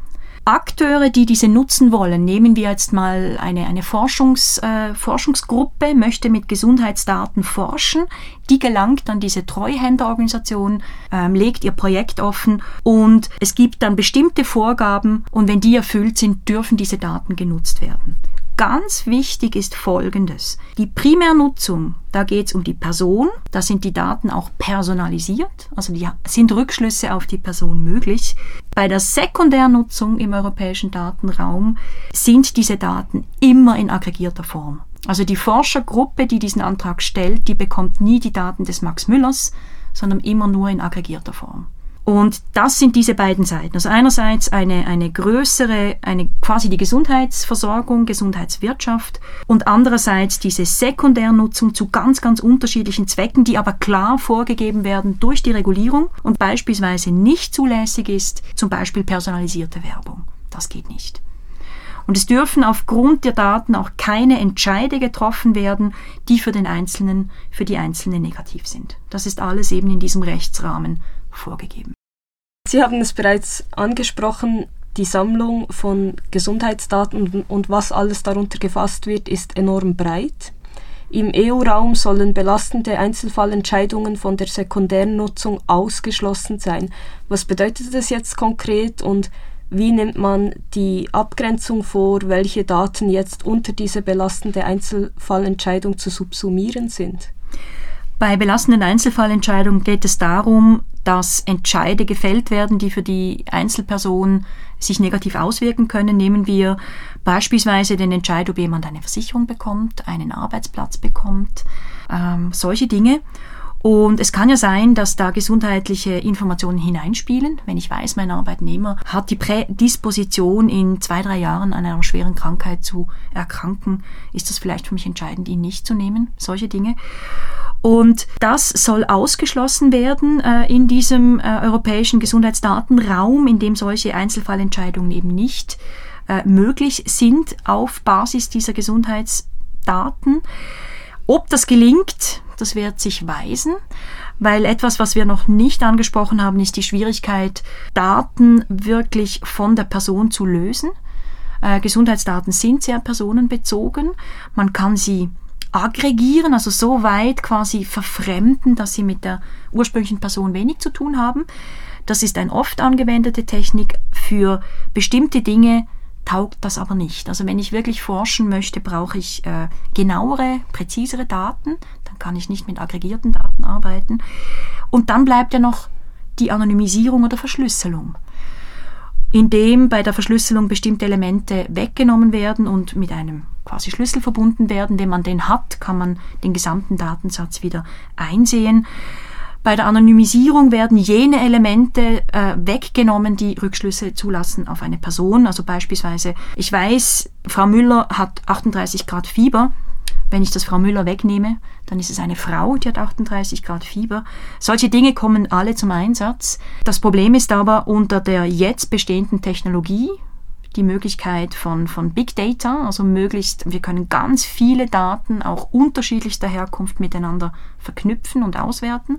Akteure, die diese nutzen wollen, nehmen wir jetzt mal eine, eine Forschungs, äh, Forschungsgruppe, möchte mit Gesundheitsdaten forschen, die gelangt an diese Treuhänderorganisation, ähm, legt ihr Projekt offen und es gibt dann bestimmte Vorgaben und wenn die erfüllt sind, dürfen diese Daten genutzt werden. Ganz wichtig ist Folgendes. Die Primärnutzung, da geht es um die Person, da sind die Daten auch personalisiert, also die sind Rückschlüsse auf die Person möglich. Bei der Sekundärnutzung im europäischen Datenraum sind diese Daten immer in aggregierter Form. Also die Forschergruppe, die diesen Antrag stellt, die bekommt nie die Daten des Max Müllers, sondern immer nur in aggregierter Form. Und das sind diese beiden Seiten. Also einerseits eine, eine größere, eine quasi die Gesundheitsversorgung, Gesundheitswirtschaft und andererseits diese Sekundärnutzung zu ganz, ganz unterschiedlichen Zwecken, die aber klar vorgegeben werden durch die Regulierung und beispielsweise nicht zulässig ist, zum Beispiel personalisierte Werbung. Das geht nicht. Und es dürfen aufgrund der Daten auch keine Entscheide getroffen werden, die für den Einzelnen, für die Einzelne negativ sind. Das ist alles eben in diesem Rechtsrahmen vorgegeben. Sie haben es bereits angesprochen, die Sammlung von Gesundheitsdaten und was alles darunter gefasst wird, ist enorm breit. Im EU-Raum sollen belastende Einzelfallentscheidungen von der Sekundärnutzung ausgeschlossen sein. Was bedeutet das jetzt konkret und wie nimmt man die Abgrenzung vor, welche Daten jetzt unter diese belastende Einzelfallentscheidung zu subsumieren sind? Bei belastenden Einzelfallentscheidungen geht es darum, dass Entscheide gefällt werden, die für die Einzelperson sich negativ auswirken können. Nehmen wir beispielsweise den Entscheid, ob jemand eine Versicherung bekommt, einen Arbeitsplatz bekommt, ähm, solche Dinge. Und es kann ja sein, dass da gesundheitliche Informationen hineinspielen. Wenn ich weiß, mein Arbeitnehmer hat die Prädisposition, in zwei, drei Jahren an einer schweren Krankheit zu erkranken, ist das vielleicht für mich entscheidend, ihn nicht zu nehmen. Solche Dinge. Und das soll ausgeschlossen werden äh, in diesem äh, europäischen Gesundheitsdatenraum, in dem solche Einzelfallentscheidungen eben nicht äh, möglich sind auf Basis dieser Gesundheitsdaten. Ob das gelingt, das wird sich weisen, weil etwas, was wir noch nicht angesprochen haben, ist die Schwierigkeit, Daten wirklich von der Person zu lösen. Äh, Gesundheitsdaten sind sehr personenbezogen. Man kann sie aggregieren, also so weit quasi verfremden, dass sie mit der ursprünglichen Person wenig zu tun haben. Das ist eine oft angewendete Technik. Für bestimmte Dinge taugt das aber nicht. Also wenn ich wirklich forschen möchte, brauche ich äh, genauere, präzisere Daten. Kann ich nicht mit aggregierten Daten arbeiten. Und dann bleibt ja noch die Anonymisierung oder Verschlüsselung indem bei der Verschlüsselung bestimmte Elemente weggenommen werden und mit einem quasi Schlüssel verbunden werden. Wenn man den hat, kann man den gesamten Datensatz wieder einsehen. Bei der Anonymisierung werden jene Elemente äh, weggenommen, die Rückschlüsse zulassen auf eine Person. Also beispielsweise, ich weiß, Frau Müller hat 38 Grad Fieber wenn ich das Frau Müller wegnehme, dann ist es eine Frau, die hat 38 Grad Fieber. Solche Dinge kommen alle zum Einsatz. Das Problem ist aber unter der jetzt bestehenden Technologie, die Möglichkeit von, von Big Data, also möglichst, wir können ganz viele Daten auch unterschiedlichster Herkunft miteinander verknüpfen und auswerten.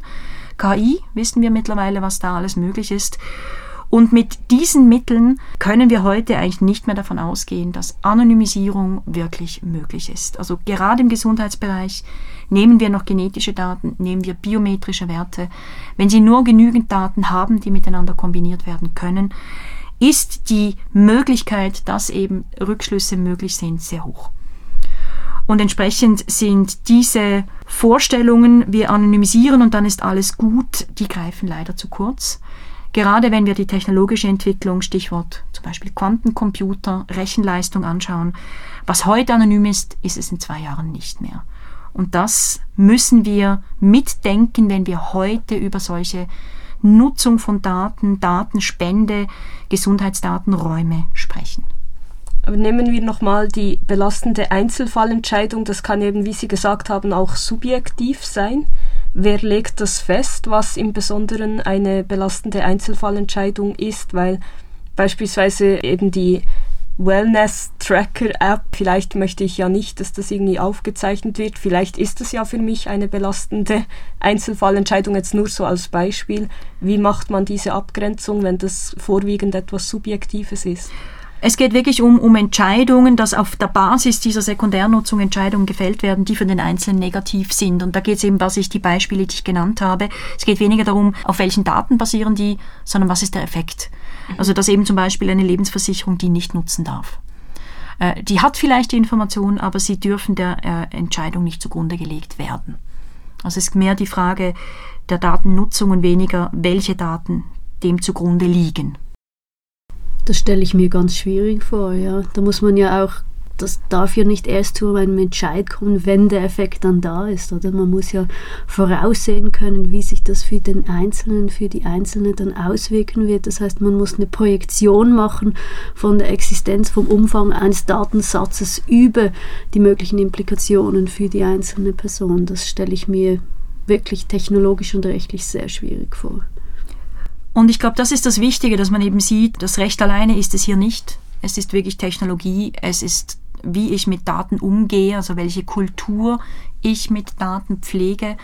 KI wissen wir mittlerweile, was da alles möglich ist. Und mit diesen Mitteln können wir heute eigentlich nicht mehr davon ausgehen, dass Anonymisierung wirklich möglich ist. Also gerade im Gesundheitsbereich nehmen wir noch genetische Daten, nehmen wir biometrische Werte. Wenn Sie nur genügend Daten haben, die miteinander kombiniert werden können, ist die Möglichkeit, dass eben Rückschlüsse möglich sind, sehr hoch. Und entsprechend sind diese Vorstellungen, wir anonymisieren und dann ist alles gut, die greifen leider zu kurz. Gerade wenn wir die technologische Entwicklung, Stichwort zum Beispiel Quantencomputer, Rechenleistung anschauen, was heute anonym ist, ist es in zwei Jahren nicht mehr. Und das müssen wir mitdenken, wenn wir heute über solche Nutzung von Daten, Datenspende, Gesundheitsdatenräume sprechen. Aber nehmen wir nochmal die belastende Einzelfallentscheidung. Das kann eben, wie Sie gesagt haben, auch subjektiv sein. Wer legt das fest, was im Besonderen eine belastende Einzelfallentscheidung ist? Weil beispielsweise eben die Wellness-Tracker-App, vielleicht möchte ich ja nicht, dass das irgendwie aufgezeichnet wird. Vielleicht ist es ja für mich eine belastende Einzelfallentscheidung, jetzt nur so als Beispiel. Wie macht man diese Abgrenzung, wenn das vorwiegend etwas Subjektives ist? Es geht wirklich um, um Entscheidungen, dass auf der Basis dieser Sekundärnutzung Entscheidungen gefällt werden, die für den Einzelnen negativ sind. Und da geht es eben, was ich die Beispiele, die ich genannt habe. Es geht weniger darum, auf welchen Daten basieren die, sondern was ist der Effekt. Mhm. Also dass eben zum Beispiel eine Lebensversicherung die nicht nutzen darf. Äh, die hat vielleicht die Information, aber sie dürfen der äh, Entscheidung nicht zugrunde gelegt werden. Also es ist mehr die Frage der Datennutzung und weniger, welche Daten dem zugrunde liegen. Das stelle ich mir ganz schwierig vor, ja. Da muss man ja auch, das darf ja nicht erst zu einem Entscheid kommen, wenn der Effekt dann da ist, oder? Man muss ja voraussehen können, wie sich das für den Einzelnen, für die Einzelne dann auswirken wird. Das heißt, man muss eine Projektion machen von der Existenz, vom Umfang eines Datensatzes über die möglichen Implikationen für die einzelne Person. Das stelle ich mir wirklich technologisch und rechtlich sehr schwierig vor. Und ich glaube, das ist das Wichtige, dass man eben sieht, das Recht alleine ist es hier nicht. Es ist wirklich Technologie, es ist, wie ich mit Daten umgehe, also welche Kultur ich mit Daten pflege.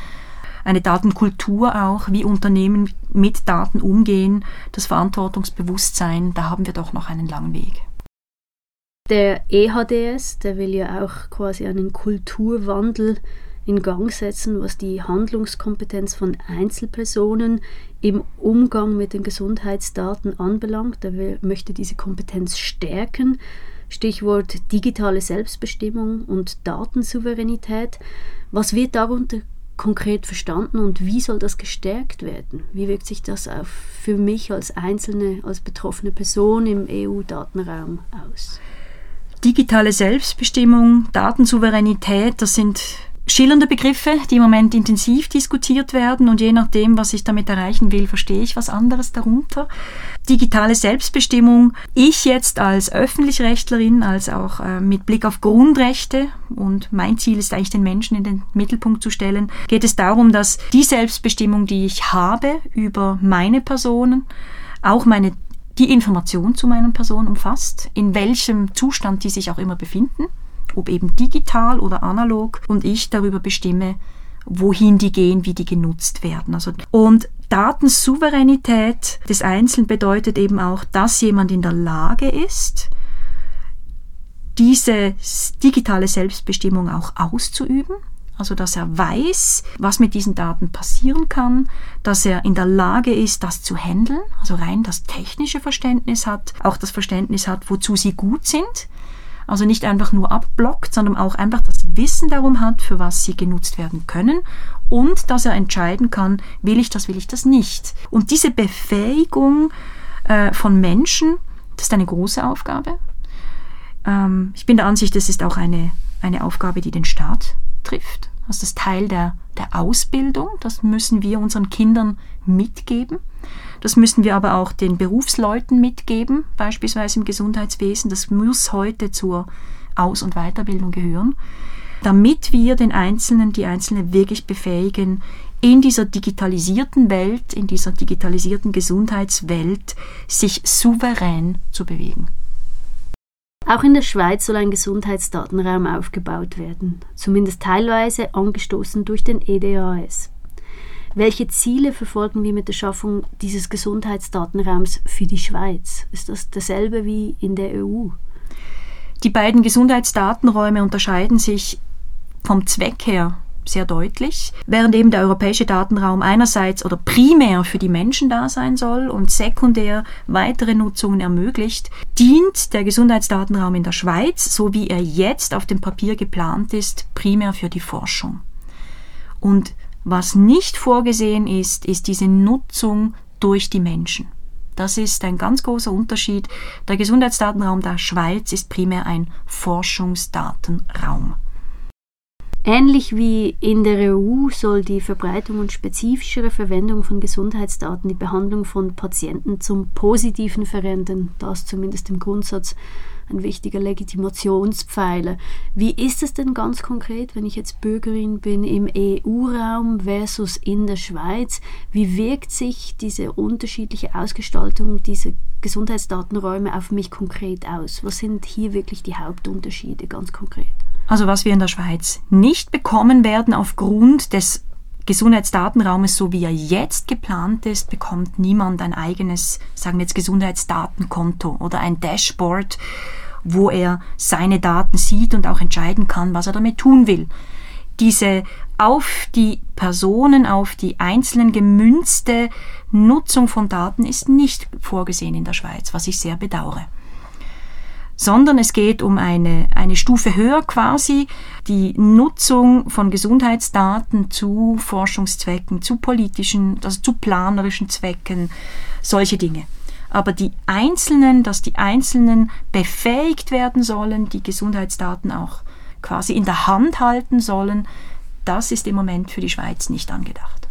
Eine Datenkultur auch, wie Unternehmen mit Daten umgehen, das Verantwortungsbewusstsein, da haben wir doch noch einen langen Weg. Der EHDS, der will ja auch quasi einen Kulturwandel in Gang setzen, was die Handlungskompetenz von Einzelpersonen im Umgang mit den Gesundheitsdaten anbelangt. Er möchte diese Kompetenz stärken. Stichwort digitale Selbstbestimmung und Datensouveränität. Was wird darunter konkret verstanden und wie soll das gestärkt werden? Wie wirkt sich das auf für mich als einzelne, als betroffene Person im EU-Datenraum aus? Digitale Selbstbestimmung, Datensouveränität, das sind schillernde Begriffe, die im Moment intensiv diskutiert werden und je nachdem, was ich damit erreichen will, verstehe ich was anderes darunter. Digitale Selbstbestimmung. Ich jetzt als Öffentlichrechtlerin, als auch äh, mit Blick auf Grundrechte und mein Ziel ist eigentlich den Menschen in den Mittelpunkt zu stellen, geht es darum, dass die Selbstbestimmung, die ich habe über meine Personen, auch meine die Information zu meinen Personen umfasst, in welchem Zustand die sich auch immer befinden ob eben digital oder analog, und ich darüber bestimme, wohin die gehen, wie die genutzt werden. Also, und Datensouveränität des Einzelnen bedeutet eben auch, dass jemand in der Lage ist, diese digitale Selbstbestimmung auch auszuüben. Also dass er weiß, was mit diesen Daten passieren kann, dass er in der Lage ist, das zu handeln, also rein das technische Verständnis hat, auch das Verständnis hat, wozu sie gut sind also nicht einfach nur abblockt, sondern auch einfach das Wissen darum hat, für was sie genutzt werden können und dass er entscheiden kann, will ich das, will ich das nicht. Und diese Befähigung äh, von Menschen, das ist eine große Aufgabe. Ähm, ich bin der Ansicht, das ist auch eine, eine Aufgabe, die den Staat trifft. Also das ist Teil der, der Ausbildung, das müssen wir unseren Kindern mitgeben. Das müssen wir aber auch den Berufsleuten mitgeben, beispielsweise im Gesundheitswesen. Das muss heute zur Aus- und Weiterbildung gehören, damit wir den Einzelnen, die Einzelne wirklich befähigen, in dieser digitalisierten Welt, in dieser digitalisierten Gesundheitswelt sich souverän zu bewegen. Auch in der Schweiz soll ein Gesundheitsdatenraum aufgebaut werden, zumindest teilweise angestoßen durch den EDAS. Welche Ziele verfolgen wir mit der Schaffung dieses Gesundheitsdatenraums für die Schweiz? Ist das dasselbe wie in der EU? Die beiden Gesundheitsdatenräume unterscheiden sich vom Zweck her sehr deutlich. Während eben der europäische Datenraum einerseits oder primär für die Menschen da sein soll und sekundär weitere Nutzungen ermöglicht, dient der Gesundheitsdatenraum in der Schweiz, so wie er jetzt auf dem Papier geplant ist, primär für die Forschung. Und was nicht vorgesehen ist, ist diese Nutzung durch die Menschen. Das ist ein ganz großer Unterschied. Der Gesundheitsdatenraum der Schweiz ist primär ein Forschungsdatenraum. Ähnlich wie in der EU soll die Verbreitung und spezifischere Verwendung von Gesundheitsdaten die Behandlung von Patienten zum Positiven verändern. Das zumindest im Grundsatz ein wichtiger Legitimationspfeiler. Wie ist es denn ganz konkret, wenn ich jetzt Bürgerin bin im EU-Raum versus in der Schweiz? Wie wirkt sich diese unterschiedliche Ausgestaltung dieser Gesundheitsdatenräume auf mich konkret aus? Was sind hier wirklich die Hauptunterschiede ganz konkret? Also was wir in der Schweiz nicht bekommen werden aufgrund des Gesundheitsdatenraumes, so wie er jetzt geplant ist, bekommt niemand ein eigenes, sagen wir jetzt Gesundheitsdatenkonto oder ein Dashboard, wo er seine Daten sieht und auch entscheiden kann, was er damit tun will. Diese auf die Personen, auf die Einzelnen gemünzte Nutzung von Daten ist nicht vorgesehen in der Schweiz, was ich sehr bedauere sondern es geht um eine, eine Stufe höher quasi, die Nutzung von Gesundheitsdaten zu Forschungszwecken, zu politischen, also zu planerischen Zwecken, solche Dinge. Aber die Einzelnen, dass die Einzelnen befähigt werden sollen, die Gesundheitsdaten auch quasi in der Hand halten sollen, das ist im Moment für die Schweiz nicht angedacht.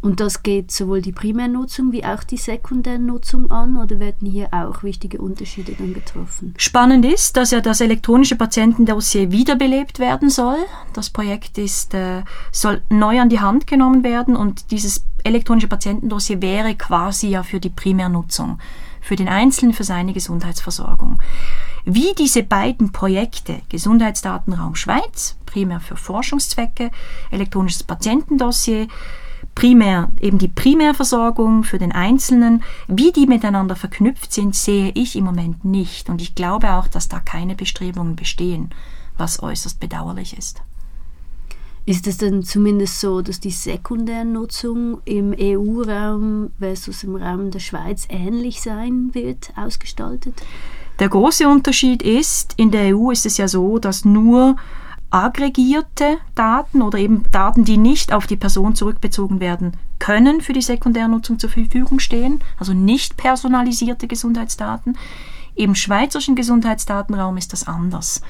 Und das geht sowohl die Primärnutzung wie auch die Sekundärnutzung an oder werden hier auch wichtige Unterschiede dann getroffen? Spannend ist, dass ja das elektronische Patientendossier wiederbelebt werden soll. Das Projekt ist, äh, soll neu an die Hand genommen werden und dieses elektronische Patientendossier wäre quasi ja für die Primärnutzung, für den Einzelnen, für seine Gesundheitsversorgung. Wie diese beiden Projekte, Gesundheitsdatenraum Schweiz, primär für Forschungszwecke, elektronisches Patientendossier, primär eben die Primärversorgung für den Einzelnen, wie die miteinander verknüpft sind, sehe ich im Moment nicht. Und ich glaube auch, dass da keine Bestrebungen bestehen, was äußerst bedauerlich ist. Ist es denn zumindest so, dass die Sekundärnutzung im EU-Raum versus im Raum der Schweiz ähnlich sein wird, ausgestaltet? Der große Unterschied ist, in der EU ist es ja so, dass nur aggregierte Daten oder eben Daten, die nicht auf die Person zurückbezogen werden können, für die Sekundärnutzung zur Verfügung stehen, also nicht personalisierte Gesundheitsdaten. Im schweizerischen Gesundheitsdatenraum ist das anders.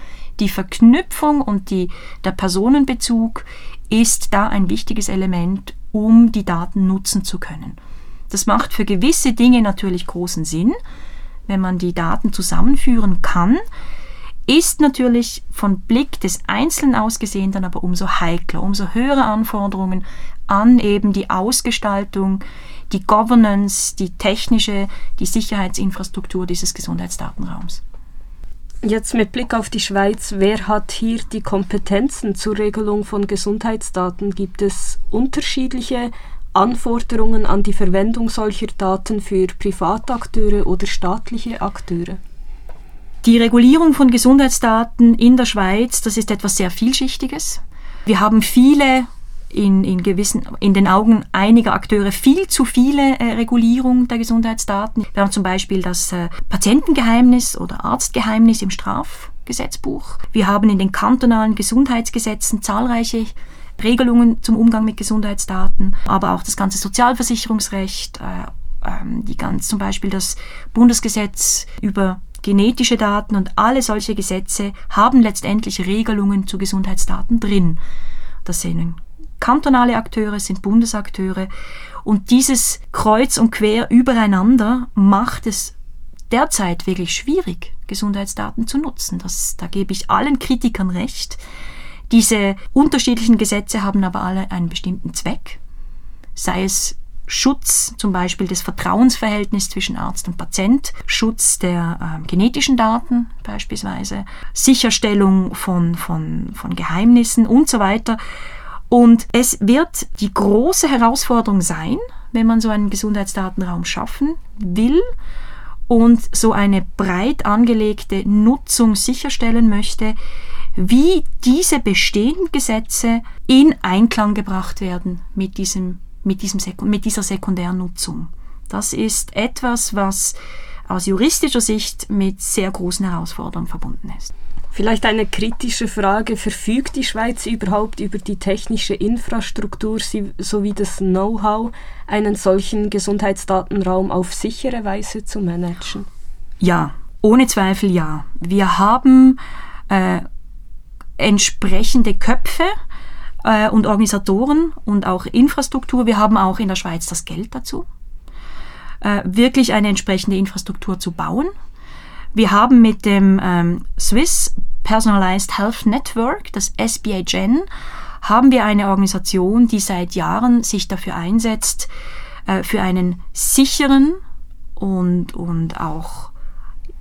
Die Verknüpfung und die, der Personenbezug ist da ein wichtiges Element, um die Daten nutzen zu können. Das macht für gewisse Dinge natürlich großen Sinn, wenn man die Daten zusammenführen kann, ist natürlich von Blick des Einzelnen aus gesehen dann aber umso heikler, umso höhere Anforderungen an eben die Ausgestaltung, die Governance, die technische, die Sicherheitsinfrastruktur dieses Gesundheitsdatenraums. Jetzt mit Blick auf die Schweiz, wer hat hier die Kompetenzen zur Regelung von Gesundheitsdaten? Gibt es unterschiedliche Anforderungen an die Verwendung solcher Daten für Privatakteure oder staatliche Akteure? Die Regulierung von Gesundheitsdaten in der Schweiz, das ist etwas sehr Vielschichtiges. Wir haben viele in, in, gewissen, in den Augen einiger Akteure viel zu viele äh, Regulierung der Gesundheitsdaten. Wir haben zum Beispiel das äh, Patientengeheimnis oder Arztgeheimnis im Strafgesetzbuch. Wir haben in den kantonalen Gesundheitsgesetzen zahlreiche Regelungen zum Umgang mit Gesundheitsdaten, aber auch das ganze Sozialversicherungsrecht, äh, ähm, die ganz zum Beispiel das Bundesgesetz über genetische Daten und alle solche Gesetze haben letztendlich Regelungen zu Gesundheitsdaten drin. Das sind kantonale Akteure, sind Bundesakteure. Und dieses Kreuz und Quer übereinander macht es derzeit wirklich schwierig, Gesundheitsdaten zu nutzen. Das, da gebe ich allen Kritikern recht. Diese unterschiedlichen Gesetze haben aber alle einen bestimmten Zweck. Sei es Schutz zum Beispiel des Vertrauensverhältnisses zwischen Arzt und Patient, Schutz der äh, genetischen Daten beispielsweise, Sicherstellung von, von, von Geheimnissen und so weiter. Und es wird die große Herausforderung sein, wenn man so einen Gesundheitsdatenraum schaffen will und so eine breit angelegte Nutzung sicherstellen möchte, wie diese bestehenden Gesetze in Einklang gebracht werden mit, diesem, mit, diesem mit dieser Sekundärnutzung. Das ist etwas, was aus juristischer Sicht mit sehr großen Herausforderungen verbunden ist. Vielleicht eine kritische Frage. Verfügt die Schweiz überhaupt über die technische Infrastruktur sowie das Know-how, einen solchen Gesundheitsdatenraum auf sichere Weise zu managen? Ja, ohne Zweifel ja. Wir haben äh, entsprechende Köpfe äh, und Organisatoren und auch Infrastruktur. Wir haben auch in der Schweiz das Geld dazu, äh, wirklich eine entsprechende Infrastruktur zu bauen. Wir haben mit dem ähm, Swiss Personalized Health Network, das SBHN, haben wir eine Organisation, die seit Jahren sich dafür einsetzt, äh, für einen sicheren und, und auch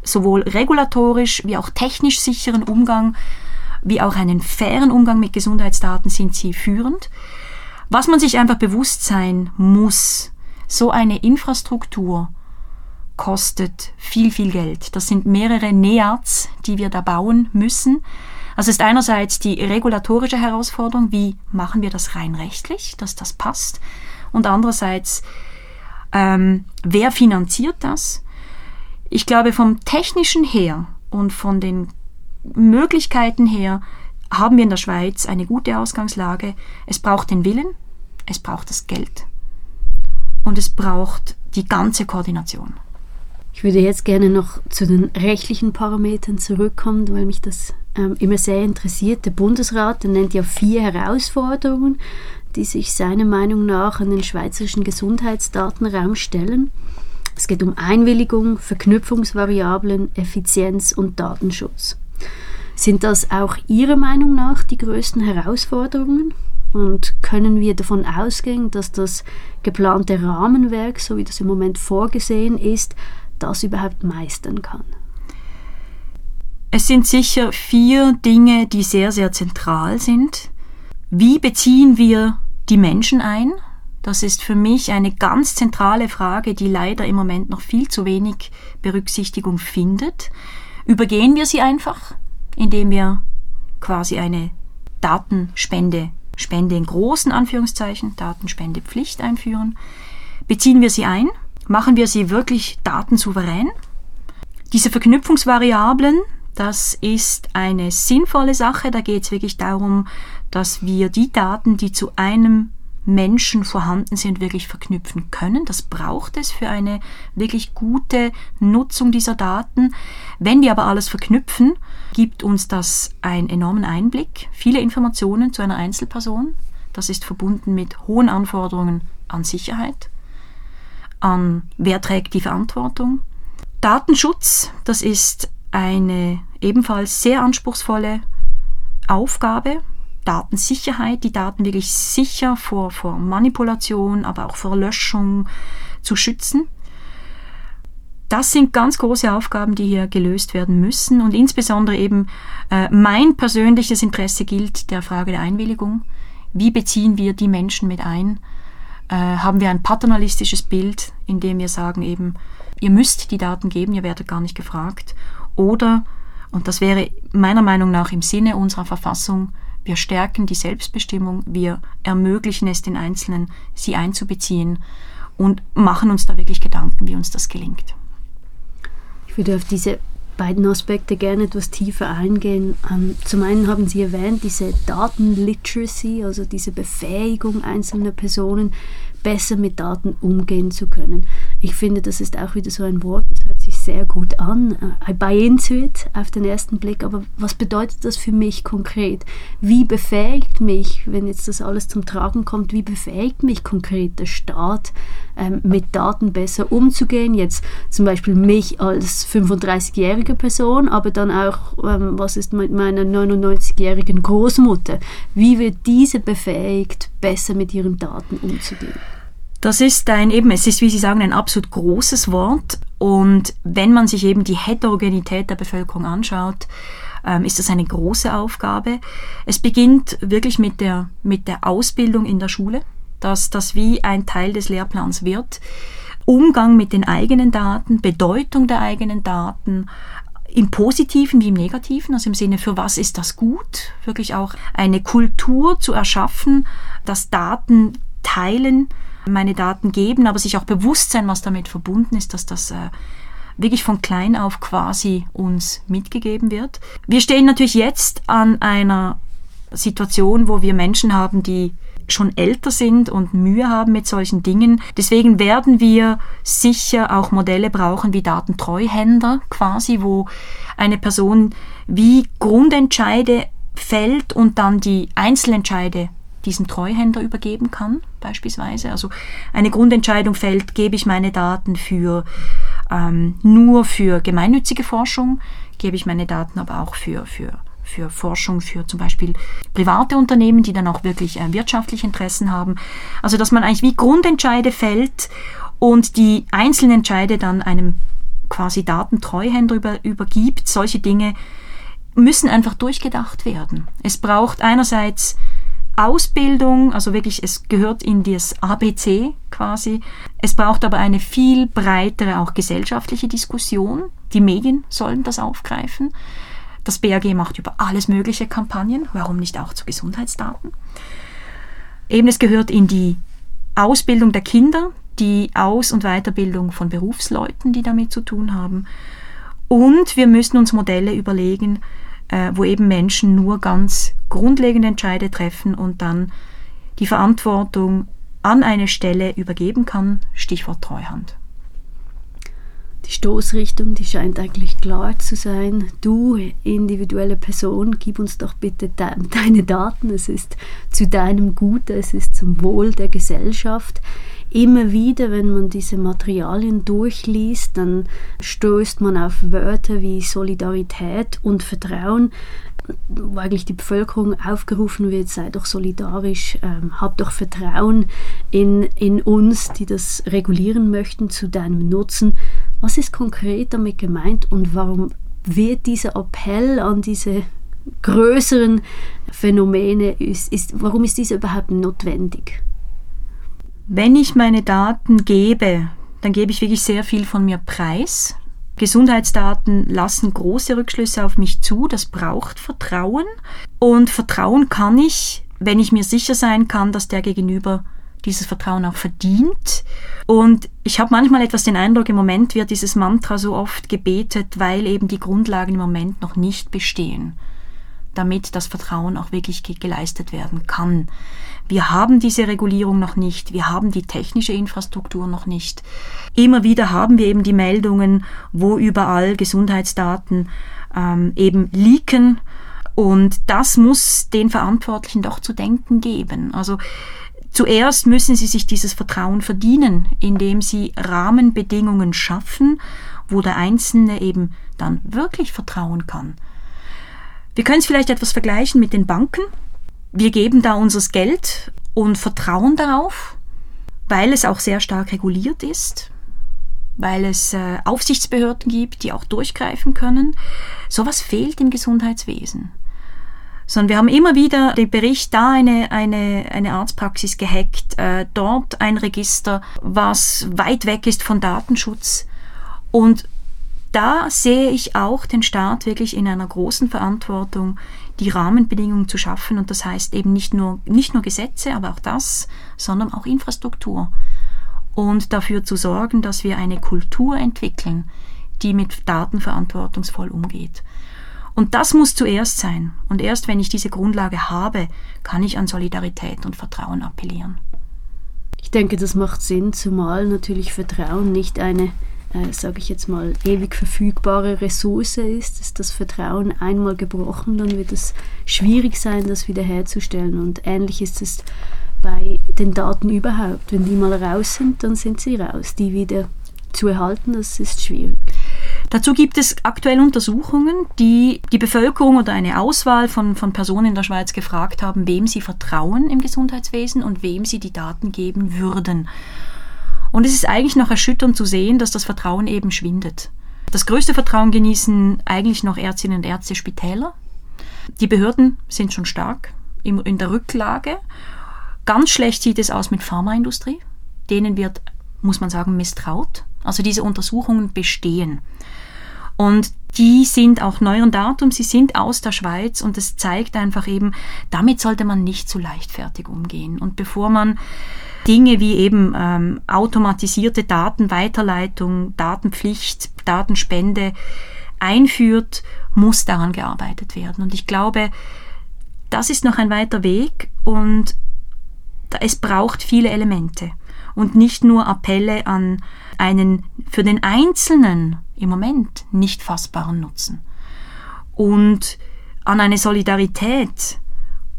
sowohl regulatorisch wie auch technisch sicheren Umgang, wie auch einen fairen Umgang mit Gesundheitsdaten sind sie führend. Was man sich einfach bewusst sein muss, so eine Infrastruktur kostet viel, viel Geld. Das sind mehrere NEATs, die wir da bauen müssen. Also ist einerseits die regulatorische Herausforderung, wie machen wir das rein rechtlich, dass das passt. Und andererseits, ähm, wer finanziert das? Ich glaube, vom technischen her und von den Möglichkeiten her haben wir in der Schweiz eine gute Ausgangslage. Es braucht den Willen, es braucht das Geld und es braucht die ganze Koordination. Ich würde jetzt gerne noch zu den rechtlichen Parametern zurückkommen, weil mich das ähm, immer sehr interessiert. Der Bundesrat der nennt ja vier Herausforderungen, die sich seiner Meinung nach an den schweizerischen Gesundheitsdatenraum stellen. Es geht um Einwilligung, Verknüpfungsvariablen, Effizienz und Datenschutz. Sind das auch Ihrer Meinung nach die größten Herausforderungen? Und können wir davon ausgehen, dass das geplante Rahmenwerk, so wie das im Moment vorgesehen ist, das überhaupt meistern kann? Es sind sicher vier Dinge, die sehr, sehr zentral sind. Wie beziehen wir die Menschen ein? Das ist für mich eine ganz zentrale Frage, die leider im Moment noch viel zu wenig Berücksichtigung findet. Übergehen wir sie einfach, indem wir quasi eine Datenspende, Spende in großen Anführungszeichen, Datenspendepflicht einführen. Beziehen wir sie ein? Machen wir sie wirklich datensouverän? Diese Verknüpfungsvariablen, das ist eine sinnvolle Sache. Da geht es wirklich darum, dass wir die Daten, die zu einem Menschen vorhanden sind, wirklich verknüpfen können. Das braucht es für eine wirklich gute Nutzung dieser Daten. Wenn wir aber alles verknüpfen, gibt uns das einen enormen Einblick, viele Informationen zu einer Einzelperson. Das ist verbunden mit hohen Anforderungen an Sicherheit, an wer trägt die Verantwortung. Datenschutz, das ist eine ebenfalls sehr anspruchsvolle Aufgabe, Datensicherheit, die Daten wirklich sicher vor, vor Manipulation, aber auch vor Löschung zu schützen. Das sind ganz große Aufgaben, die hier gelöst werden müssen und insbesondere eben äh, mein persönliches Interesse gilt der Frage der Einwilligung. Wie beziehen wir die Menschen mit ein? Äh, haben wir ein paternalistisches Bild, in dem wir sagen eben, ihr müsst die Daten geben, ihr werdet gar nicht gefragt. Oder, und das wäre meiner Meinung nach im Sinne unserer Verfassung, wir stärken die Selbstbestimmung, wir ermöglichen es den Einzelnen, sie einzubeziehen und machen uns da wirklich Gedanken, wie uns das gelingt. Ich würde auf diese beiden Aspekte gerne etwas tiefer eingehen. Ähm, zum einen haben Sie erwähnt, diese Datenliteracy, also diese Befähigung einzelner Personen, besser mit Daten umgehen zu können. Ich finde, das ist auch wieder so ein Wort, das hört sich sehr gut an. I buy into it auf den ersten Blick, aber was bedeutet das für mich konkret? Wie befähigt mich, wenn jetzt das alles zum Tragen kommt, wie befähigt mich konkret der Staat, ähm, mit Daten besser umzugehen? Jetzt zum Beispiel mich als 35-jährige Person, aber dann auch, ähm, was ist mit meiner 99-jährigen Großmutter? Wie wird diese befähigt, besser mit ihren Daten umzugehen? Das ist ein eben, es ist, wie Sie sagen, ein absolut großes Wort. Und wenn man sich eben die Heterogenität der Bevölkerung anschaut, ähm, ist das eine große Aufgabe. Es beginnt wirklich mit der, mit der Ausbildung in der Schule, dass das wie ein Teil des Lehrplans wird. Umgang mit den eigenen Daten, Bedeutung der eigenen Daten, im Positiven wie im Negativen, also im Sinne, für was ist das gut? Wirklich auch eine Kultur zu erschaffen, dass Daten teilen, meine Daten geben, aber sich auch bewusst sein, was damit verbunden ist, dass das äh, wirklich von klein auf quasi uns mitgegeben wird. Wir stehen natürlich jetzt an einer Situation, wo wir Menschen haben, die schon älter sind und Mühe haben mit solchen Dingen. Deswegen werden wir sicher auch Modelle brauchen wie Datentreuhänder quasi, wo eine Person wie Grundentscheide fällt und dann die Einzelentscheide diesen Treuhänder übergeben kann, beispielsweise. Also eine Grundentscheidung fällt, gebe ich meine Daten für ähm, nur für gemeinnützige Forschung, gebe ich meine Daten aber auch für, für, für Forschung, für zum Beispiel private Unternehmen, die dann auch wirklich äh, wirtschaftliche Interessen haben. Also dass man eigentlich wie Grundentscheide fällt und die einzelnen Entscheide dann einem quasi Datentreuhänder über, übergibt. Solche Dinge müssen einfach durchgedacht werden. Es braucht einerseits Ausbildung, also wirklich, es gehört in das ABC quasi. Es braucht aber eine viel breitere, auch gesellschaftliche Diskussion. Die Medien sollen das aufgreifen. Das BAG macht über alles mögliche Kampagnen, warum nicht auch zu Gesundheitsdaten. Eben es gehört in die Ausbildung der Kinder, die Aus- und Weiterbildung von Berufsleuten, die damit zu tun haben. Und wir müssen uns Modelle überlegen, äh, wo eben Menschen nur ganz grundlegende Entscheide treffen und dann die Verantwortung an eine Stelle übergeben kann, Stichwort Treuhand. Die Stoßrichtung, die scheint eigentlich klar zu sein. Du, individuelle Person, gib uns doch bitte de deine Daten. Es ist zu deinem Gute, es ist zum Wohl der Gesellschaft immer wieder, wenn man diese Materialien durchliest, dann stößt man auf Wörter wie Solidarität und Vertrauen, wo eigentlich die Bevölkerung aufgerufen wird, sei doch solidarisch, ähm, hab doch Vertrauen in, in uns, die das regulieren möchten zu deinem Nutzen. Was ist konkret damit gemeint und warum wird dieser Appell an diese größeren Phänomene, ist, ist, warum ist dieser überhaupt notwendig? Wenn ich meine Daten gebe, dann gebe ich wirklich sehr viel von mir preis. Gesundheitsdaten lassen große Rückschlüsse auf mich zu. Das braucht Vertrauen. Und Vertrauen kann ich, wenn ich mir sicher sein kann, dass der Gegenüber dieses Vertrauen auch verdient. Und ich habe manchmal etwas den Eindruck, im Moment wird dieses Mantra so oft gebetet, weil eben die Grundlagen im Moment noch nicht bestehen, damit das Vertrauen auch wirklich geleistet werden kann. Wir haben diese Regulierung noch nicht, wir haben die technische Infrastruktur noch nicht. Immer wieder haben wir eben die Meldungen, wo überall Gesundheitsdaten ähm, eben leaken. Und das muss den Verantwortlichen doch zu denken geben. Also Zuerst müssen sie sich dieses Vertrauen verdienen, indem sie Rahmenbedingungen schaffen, wo der Einzelne eben dann wirklich vertrauen kann. Wir können es vielleicht etwas vergleichen mit den Banken. Wir geben da unser Geld und vertrauen darauf, weil es auch sehr stark reguliert ist, weil es äh, Aufsichtsbehörden gibt, die auch durchgreifen können. Sowas fehlt im Gesundheitswesen sondern wir haben immer wieder den Bericht, da eine, eine, eine Arztpraxis gehackt, äh, dort ein Register, was weit weg ist von Datenschutz. Und da sehe ich auch den Staat wirklich in einer großen Verantwortung, die Rahmenbedingungen zu schaffen. Und das heißt eben nicht nur, nicht nur Gesetze, aber auch das, sondern auch Infrastruktur. Und dafür zu sorgen, dass wir eine Kultur entwickeln, die mit Daten verantwortungsvoll umgeht. Und das muss zuerst sein. Und erst wenn ich diese Grundlage habe, kann ich an Solidarität und Vertrauen appellieren. Ich denke, das macht Sinn, zumal natürlich Vertrauen nicht eine, äh, sage ich jetzt mal, ewig verfügbare Ressource ist. Ist das Vertrauen einmal gebrochen, dann wird es schwierig sein, das wiederherzustellen. Und ähnlich ist es bei den Daten überhaupt. Wenn die mal raus sind, dann sind sie raus. Die wieder zu erhalten, das ist schwierig. Dazu gibt es aktuell Untersuchungen, die die Bevölkerung oder eine Auswahl von, von Personen in der Schweiz gefragt haben, wem sie vertrauen im Gesundheitswesen und wem sie die Daten geben würden. Und es ist eigentlich noch erschütternd zu sehen, dass das Vertrauen eben schwindet. Das größte Vertrauen genießen eigentlich noch Ärztinnen und Ärzte, Spitäler. Die Behörden sind schon stark in der Rücklage. Ganz schlecht sieht es aus mit Pharmaindustrie. Denen wird, muss man sagen, misstraut. Also diese Untersuchungen bestehen. Und die sind auch neueren Datum, sie sind aus der Schweiz und es zeigt einfach eben, damit sollte man nicht zu leichtfertig umgehen. Und bevor man Dinge wie eben ähm, automatisierte Datenweiterleitung, Datenpflicht, Datenspende einführt, muss daran gearbeitet werden. Und ich glaube, das ist noch ein weiter Weg und es braucht viele Elemente und nicht nur Appelle an einen für den Einzelnen im Moment nicht fassbaren Nutzen. Und an eine Solidarität,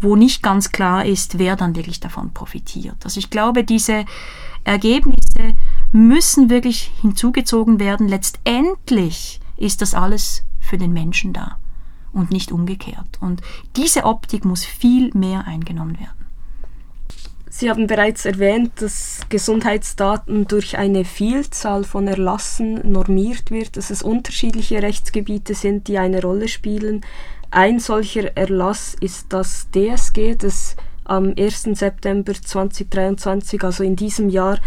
wo nicht ganz klar ist, wer dann wirklich davon profitiert. Also ich glaube, diese Ergebnisse müssen wirklich hinzugezogen werden. Letztendlich ist das alles für den Menschen da und nicht umgekehrt. Und diese Optik muss viel mehr eingenommen werden. Sie haben bereits erwähnt, dass Gesundheitsdaten durch eine Vielzahl von Erlassen normiert wird, dass es unterschiedliche Rechtsgebiete sind, die eine Rolle spielen. Ein solcher Erlass ist das DSG, das am 1. September 2023, also in diesem Jahr,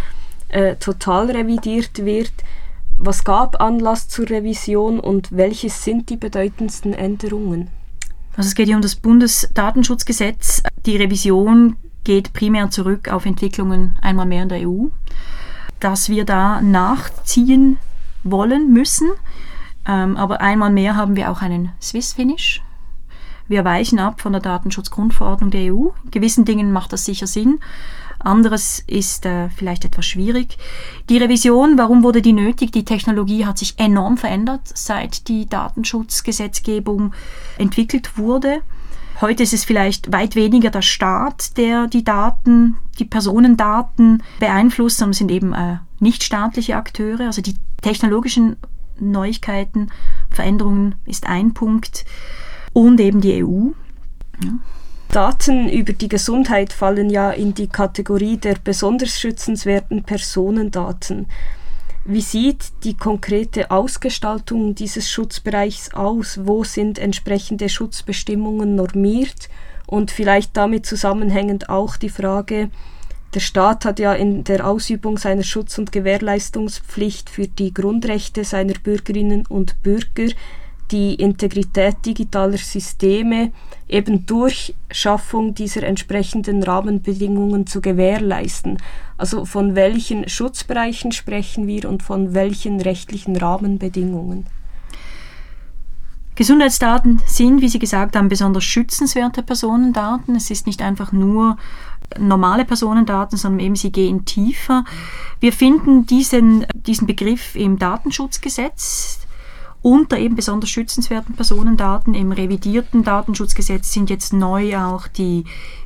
äh, total revidiert wird. Was gab Anlass zur Revision und welche sind die bedeutendsten Änderungen? Also es geht hier um das Bundesdatenschutzgesetz. Die Revision geht primär zurück auf Entwicklungen einmal mehr in der EU, dass wir da nachziehen wollen müssen. Ähm, aber einmal mehr haben wir auch einen Swiss-Finish. Wir weichen ab von der Datenschutzgrundverordnung der EU. In gewissen Dingen macht das sicher Sinn. Anderes ist äh, vielleicht etwas schwierig. Die Revision, warum wurde die nötig? Die Technologie hat sich enorm verändert, seit die Datenschutzgesetzgebung entwickelt wurde. Heute ist es vielleicht weit weniger der Staat, der die Daten, die Personendaten beeinflusst, sondern es sind eben äh, nichtstaatliche Akteure. Also die technologischen Neuigkeiten, Veränderungen ist ein Punkt und eben die EU. Ja. Daten über die Gesundheit fallen ja in die Kategorie der besonders schützenswerten Personendaten. Wie sieht die konkrete Ausgestaltung dieses Schutzbereichs aus? Wo sind entsprechende Schutzbestimmungen normiert? Und vielleicht damit zusammenhängend auch die Frage, der Staat hat ja in der Ausübung seiner Schutz- und Gewährleistungspflicht für die Grundrechte seiner Bürgerinnen und Bürger die Integrität digitaler Systeme eben durch Schaffung dieser entsprechenden Rahmenbedingungen zu gewährleisten. Also von welchen Schutzbereichen sprechen wir und von welchen rechtlichen Rahmenbedingungen? Gesundheitsdaten sind, wie Sie gesagt haben, besonders schützenswerte Personendaten. Es ist nicht einfach nur normale Personendaten, sondern eben sie gehen tiefer. Wir finden diesen, diesen Begriff im Datenschutzgesetz. Unter eben besonders schützenswerten Personendaten im revidierten Datenschutzgesetz sind jetzt neu auch die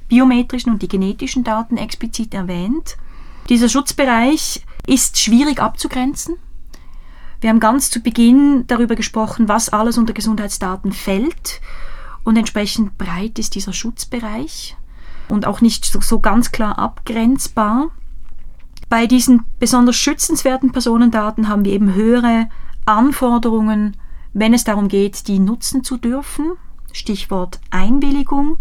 biometrischen und die genetischen Daten explizit erwähnt. Dieser Schutzbereich ist schwierig abzugrenzen. Wir haben ganz zu Beginn darüber gesprochen, was alles unter Gesundheitsdaten fällt und entsprechend breit ist dieser Schutzbereich und auch nicht so, so ganz klar abgrenzbar. Bei diesen besonders schützenswerten Personendaten haben wir eben höhere Anforderungen, wenn es darum geht, die nutzen zu dürfen. Stichwort Einwilligung.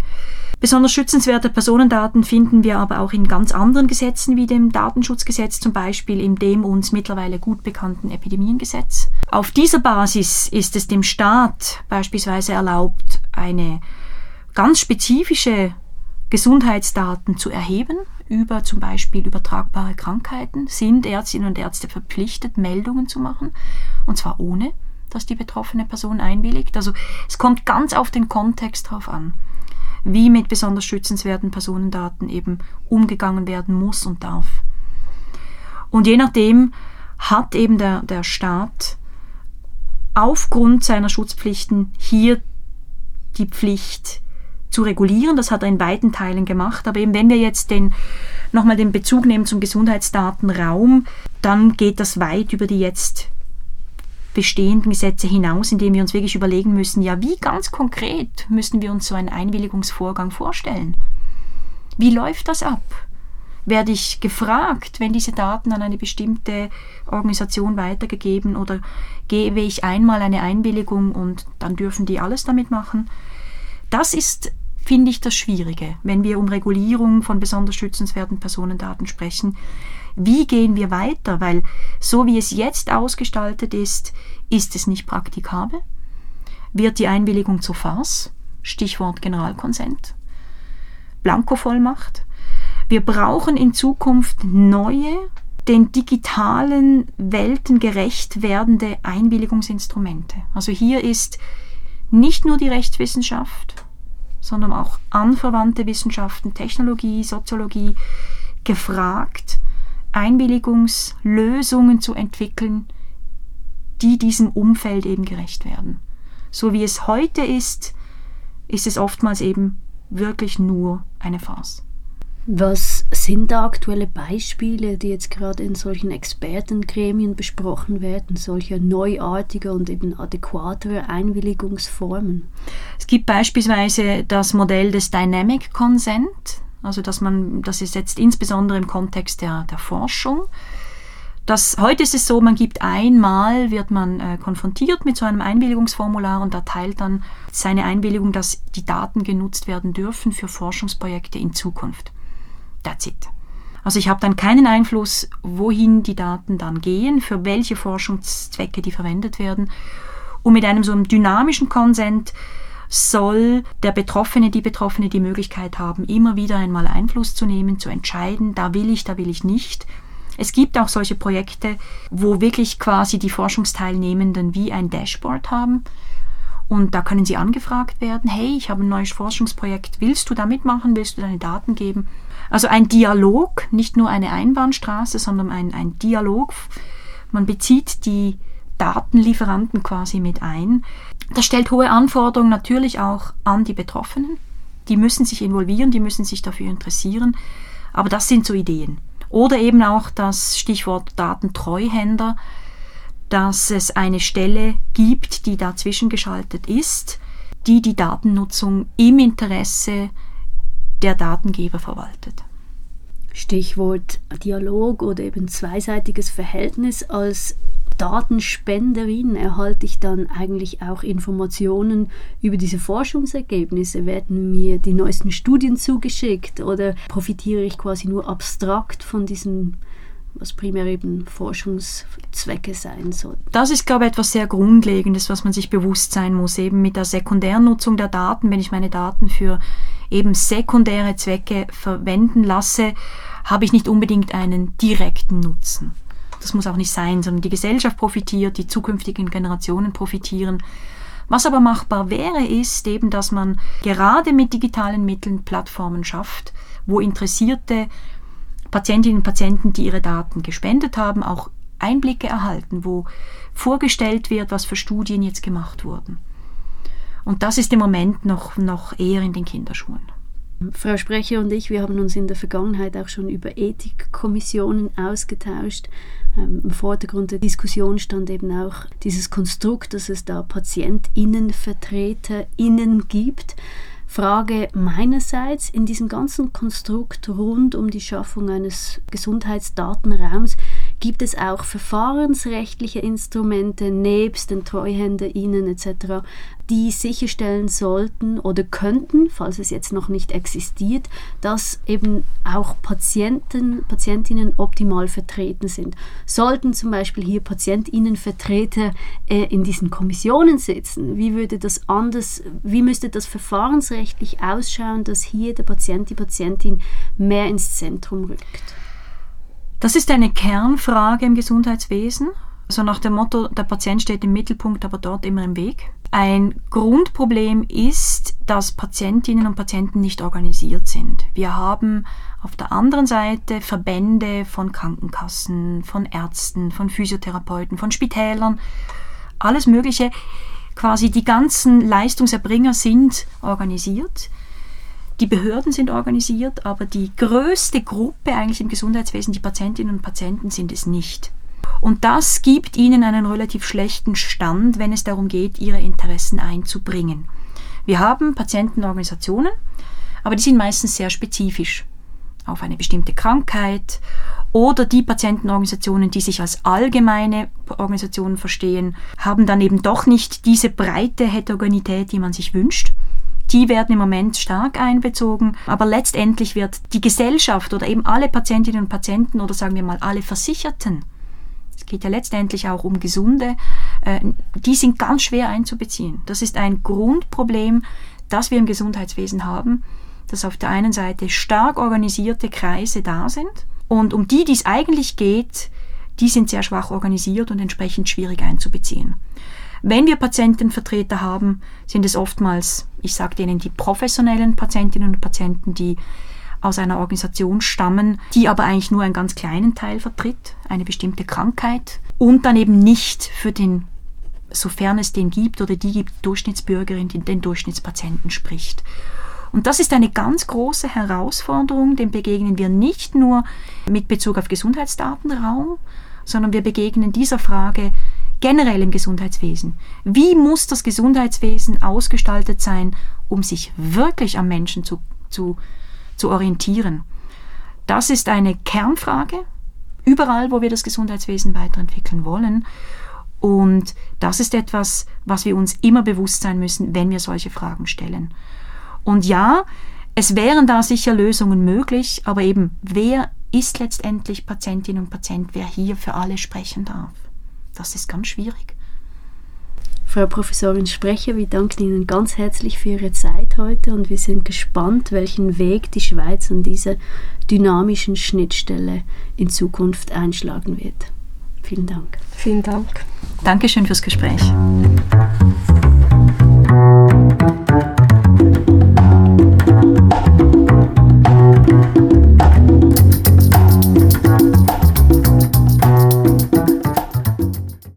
Besonders schützenswerte Personendaten finden wir aber auch in ganz anderen Gesetzen wie dem Datenschutzgesetz, zum Beispiel in dem uns mittlerweile gut bekannten Epidemiengesetz. Auf dieser Basis ist es dem Staat beispielsweise erlaubt, eine ganz spezifische Gesundheitsdaten zu erheben über zum Beispiel übertragbare Krankheiten, sind Ärztinnen und Ärzte verpflichtet, Meldungen zu machen, und zwar ohne, dass die betroffene Person einwilligt. Also es kommt ganz auf den Kontext drauf an, wie mit besonders schützenswerten Personendaten eben umgegangen werden muss und darf. Und je nachdem hat eben der, der Staat aufgrund seiner Schutzpflichten hier die Pflicht, zu regulieren. Das hat er in beiden Teilen gemacht. Aber eben wenn wir jetzt den, nochmal den Bezug nehmen zum Gesundheitsdatenraum, dann geht das weit über die jetzt bestehenden Gesetze hinaus, indem wir uns wirklich überlegen müssen, ja, wie ganz konkret müssen wir uns so einen Einwilligungsvorgang vorstellen? Wie läuft das ab? Werde ich gefragt, wenn diese Daten an eine bestimmte Organisation weitergegeben oder gebe ich einmal eine Einwilligung und dann dürfen die alles damit machen? Das ist finde ich das Schwierige, wenn wir um Regulierung von besonders schützenswerten Personendaten sprechen. Wie gehen wir weiter? Weil so wie es jetzt ausgestaltet ist, ist es nicht praktikabel. Wird die Einwilligung zur Farce? Stichwort Generalkonsent. Blankovollmacht. Wir brauchen in Zukunft neue, den digitalen Welten gerecht werdende Einwilligungsinstrumente. Also hier ist nicht nur die Rechtswissenschaft, sondern auch anverwandte Wissenschaften, Technologie, Soziologie gefragt, Einwilligungslösungen zu entwickeln, die diesem Umfeld eben gerecht werden. So wie es heute ist, ist es oftmals eben wirklich nur eine Farce. Was sind da aktuelle Beispiele, die jetzt gerade in solchen Expertengremien besprochen werden, solcher neuartiger und eben adäquaterer Einwilligungsformen? Es gibt beispielsweise das Modell des Dynamic Consent, also dass man, das ist jetzt insbesondere im Kontext der, der Forschung. Das, heute ist es so, man gibt einmal, wird man äh, konfrontiert mit so einem Einwilligungsformular und erteilt dann seine Einwilligung, dass die Daten genutzt werden dürfen für Forschungsprojekte in Zukunft. That's it. Also ich habe dann keinen Einfluss, wohin die Daten dann gehen, für welche Forschungszwecke die verwendet werden. Und mit einem so einem dynamischen Konsent soll der Betroffene, die Betroffene die Möglichkeit haben, immer wieder einmal Einfluss zu nehmen, zu entscheiden, da will ich, da will ich nicht. Es gibt auch solche Projekte, wo wirklich quasi die Forschungsteilnehmenden wie ein Dashboard haben. Und da können sie angefragt werden, hey, ich habe ein neues Forschungsprojekt, willst du da mitmachen, willst du deine Daten geben? Also ein Dialog, nicht nur eine Einbahnstraße, sondern ein, ein Dialog. Man bezieht die Datenlieferanten quasi mit ein. Das stellt hohe Anforderungen natürlich auch an die Betroffenen. Die müssen sich involvieren, die müssen sich dafür interessieren. Aber das sind so Ideen. Oder eben auch das Stichwort Datentreuhänder, dass es eine Stelle gibt, die dazwischen geschaltet ist, die die Datennutzung im Interesse der Datengeber verwaltet. Stichwort Dialog oder eben zweiseitiges Verhältnis als Datenspenderin erhalte ich dann eigentlich auch Informationen über diese Forschungsergebnisse? Werden mir die neuesten Studien zugeschickt oder profitiere ich quasi nur abstrakt von diesen was primär eben Forschungszwecke sein soll. Das ist, glaube ich, etwas sehr Grundlegendes, was man sich bewusst sein muss, eben mit der Sekundärnutzung der Daten, wenn ich meine Daten für eben sekundäre Zwecke verwenden lasse, habe ich nicht unbedingt einen direkten Nutzen. Das muss auch nicht sein, sondern die Gesellschaft profitiert, die zukünftigen Generationen profitieren. Was aber machbar wäre, ist eben, dass man gerade mit digitalen Mitteln Plattformen schafft, wo interessierte Patientinnen und Patienten, die ihre Daten gespendet haben, auch Einblicke erhalten, wo vorgestellt wird, was für Studien jetzt gemacht wurden. Und das ist im Moment noch, noch eher in den Kinderschuhen. Frau Sprecher und ich, wir haben uns in der Vergangenheit auch schon über Ethikkommissionen ausgetauscht. Ähm, Im Vordergrund der Diskussion stand eben auch dieses Konstrukt, dass es da PatientInnenvertreterInnen gibt. Frage meinerseits in diesem ganzen Konstrukt rund um die Schaffung eines Gesundheitsdatenraums gibt es auch verfahrensrechtliche Instrumente nebst den TreuhänderInnen etc., die sicherstellen sollten oder könnten, falls es jetzt noch nicht existiert, dass eben auch Patienten, Patientinnen optimal vertreten sind. Sollten zum Beispiel hier Patientinnenvertreter äh, in diesen Kommissionen sitzen, wie würde das anders, wie müsste das verfahrensrechtlich ausschauen, dass hier der Patient, die Patientin mehr ins Zentrum rückt? Das ist eine Kernfrage im Gesundheitswesen. So nach dem Motto, der Patient steht im Mittelpunkt, aber dort immer im Weg. Ein Grundproblem ist, dass Patientinnen und Patienten nicht organisiert sind. Wir haben auf der anderen Seite Verbände von Krankenkassen, von Ärzten, von Physiotherapeuten, von Spitälern, alles Mögliche. Quasi die ganzen Leistungserbringer sind organisiert. Die Behörden sind organisiert, aber die größte Gruppe eigentlich im Gesundheitswesen, die Patientinnen und Patienten, sind es nicht. Und das gibt ihnen einen relativ schlechten Stand, wenn es darum geht, ihre Interessen einzubringen. Wir haben Patientenorganisationen, aber die sind meistens sehr spezifisch auf eine bestimmte Krankheit oder die Patientenorganisationen, die sich als allgemeine Organisationen verstehen, haben dann eben doch nicht diese breite Heterogenität, die man sich wünscht. Die werden im Moment stark einbezogen, aber letztendlich wird die Gesellschaft oder eben alle Patientinnen und Patienten oder sagen wir mal alle Versicherten es geht ja letztendlich auch um Gesunde, äh, die sind ganz schwer einzubeziehen. Das ist ein Grundproblem, das wir im Gesundheitswesen haben, dass auf der einen Seite stark organisierte Kreise da sind und um die, die es eigentlich geht, die sind sehr schwach organisiert und entsprechend schwierig einzubeziehen. Wenn wir Patientenvertreter haben, sind es oftmals, ich sage denen, die professionellen Patientinnen und Patienten, die aus einer Organisation stammen, die aber eigentlich nur einen ganz kleinen Teil vertritt, eine bestimmte Krankheit und dann eben nicht für den, sofern es den gibt oder die gibt, Durchschnittsbürgerin, die den Durchschnittspatienten spricht. Und das ist eine ganz große Herausforderung, dem begegnen wir nicht nur mit Bezug auf Gesundheitsdatenraum, sondern wir begegnen dieser Frage generell im Gesundheitswesen. Wie muss das Gesundheitswesen ausgestaltet sein, um sich wirklich am Menschen zu, zu zu orientieren. Das ist eine Kernfrage, überall, wo wir das Gesundheitswesen weiterentwickeln wollen. Und das ist etwas, was wir uns immer bewusst sein müssen, wenn wir solche Fragen stellen. Und ja, es wären da sicher Lösungen möglich, aber eben, wer ist letztendlich Patientin und Patient, wer hier für alle sprechen darf? Das ist ganz schwierig. Frau Professorin Sprecher, wir danken Ihnen ganz herzlich für Ihre Zeit heute und wir sind gespannt, welchen Weg die Schweiz an dieser dynamischen Schnittstelle in Zukunft einschlagen wird. Vielen Dank. Vielen Dank. Dankeschön fürs Gespräch.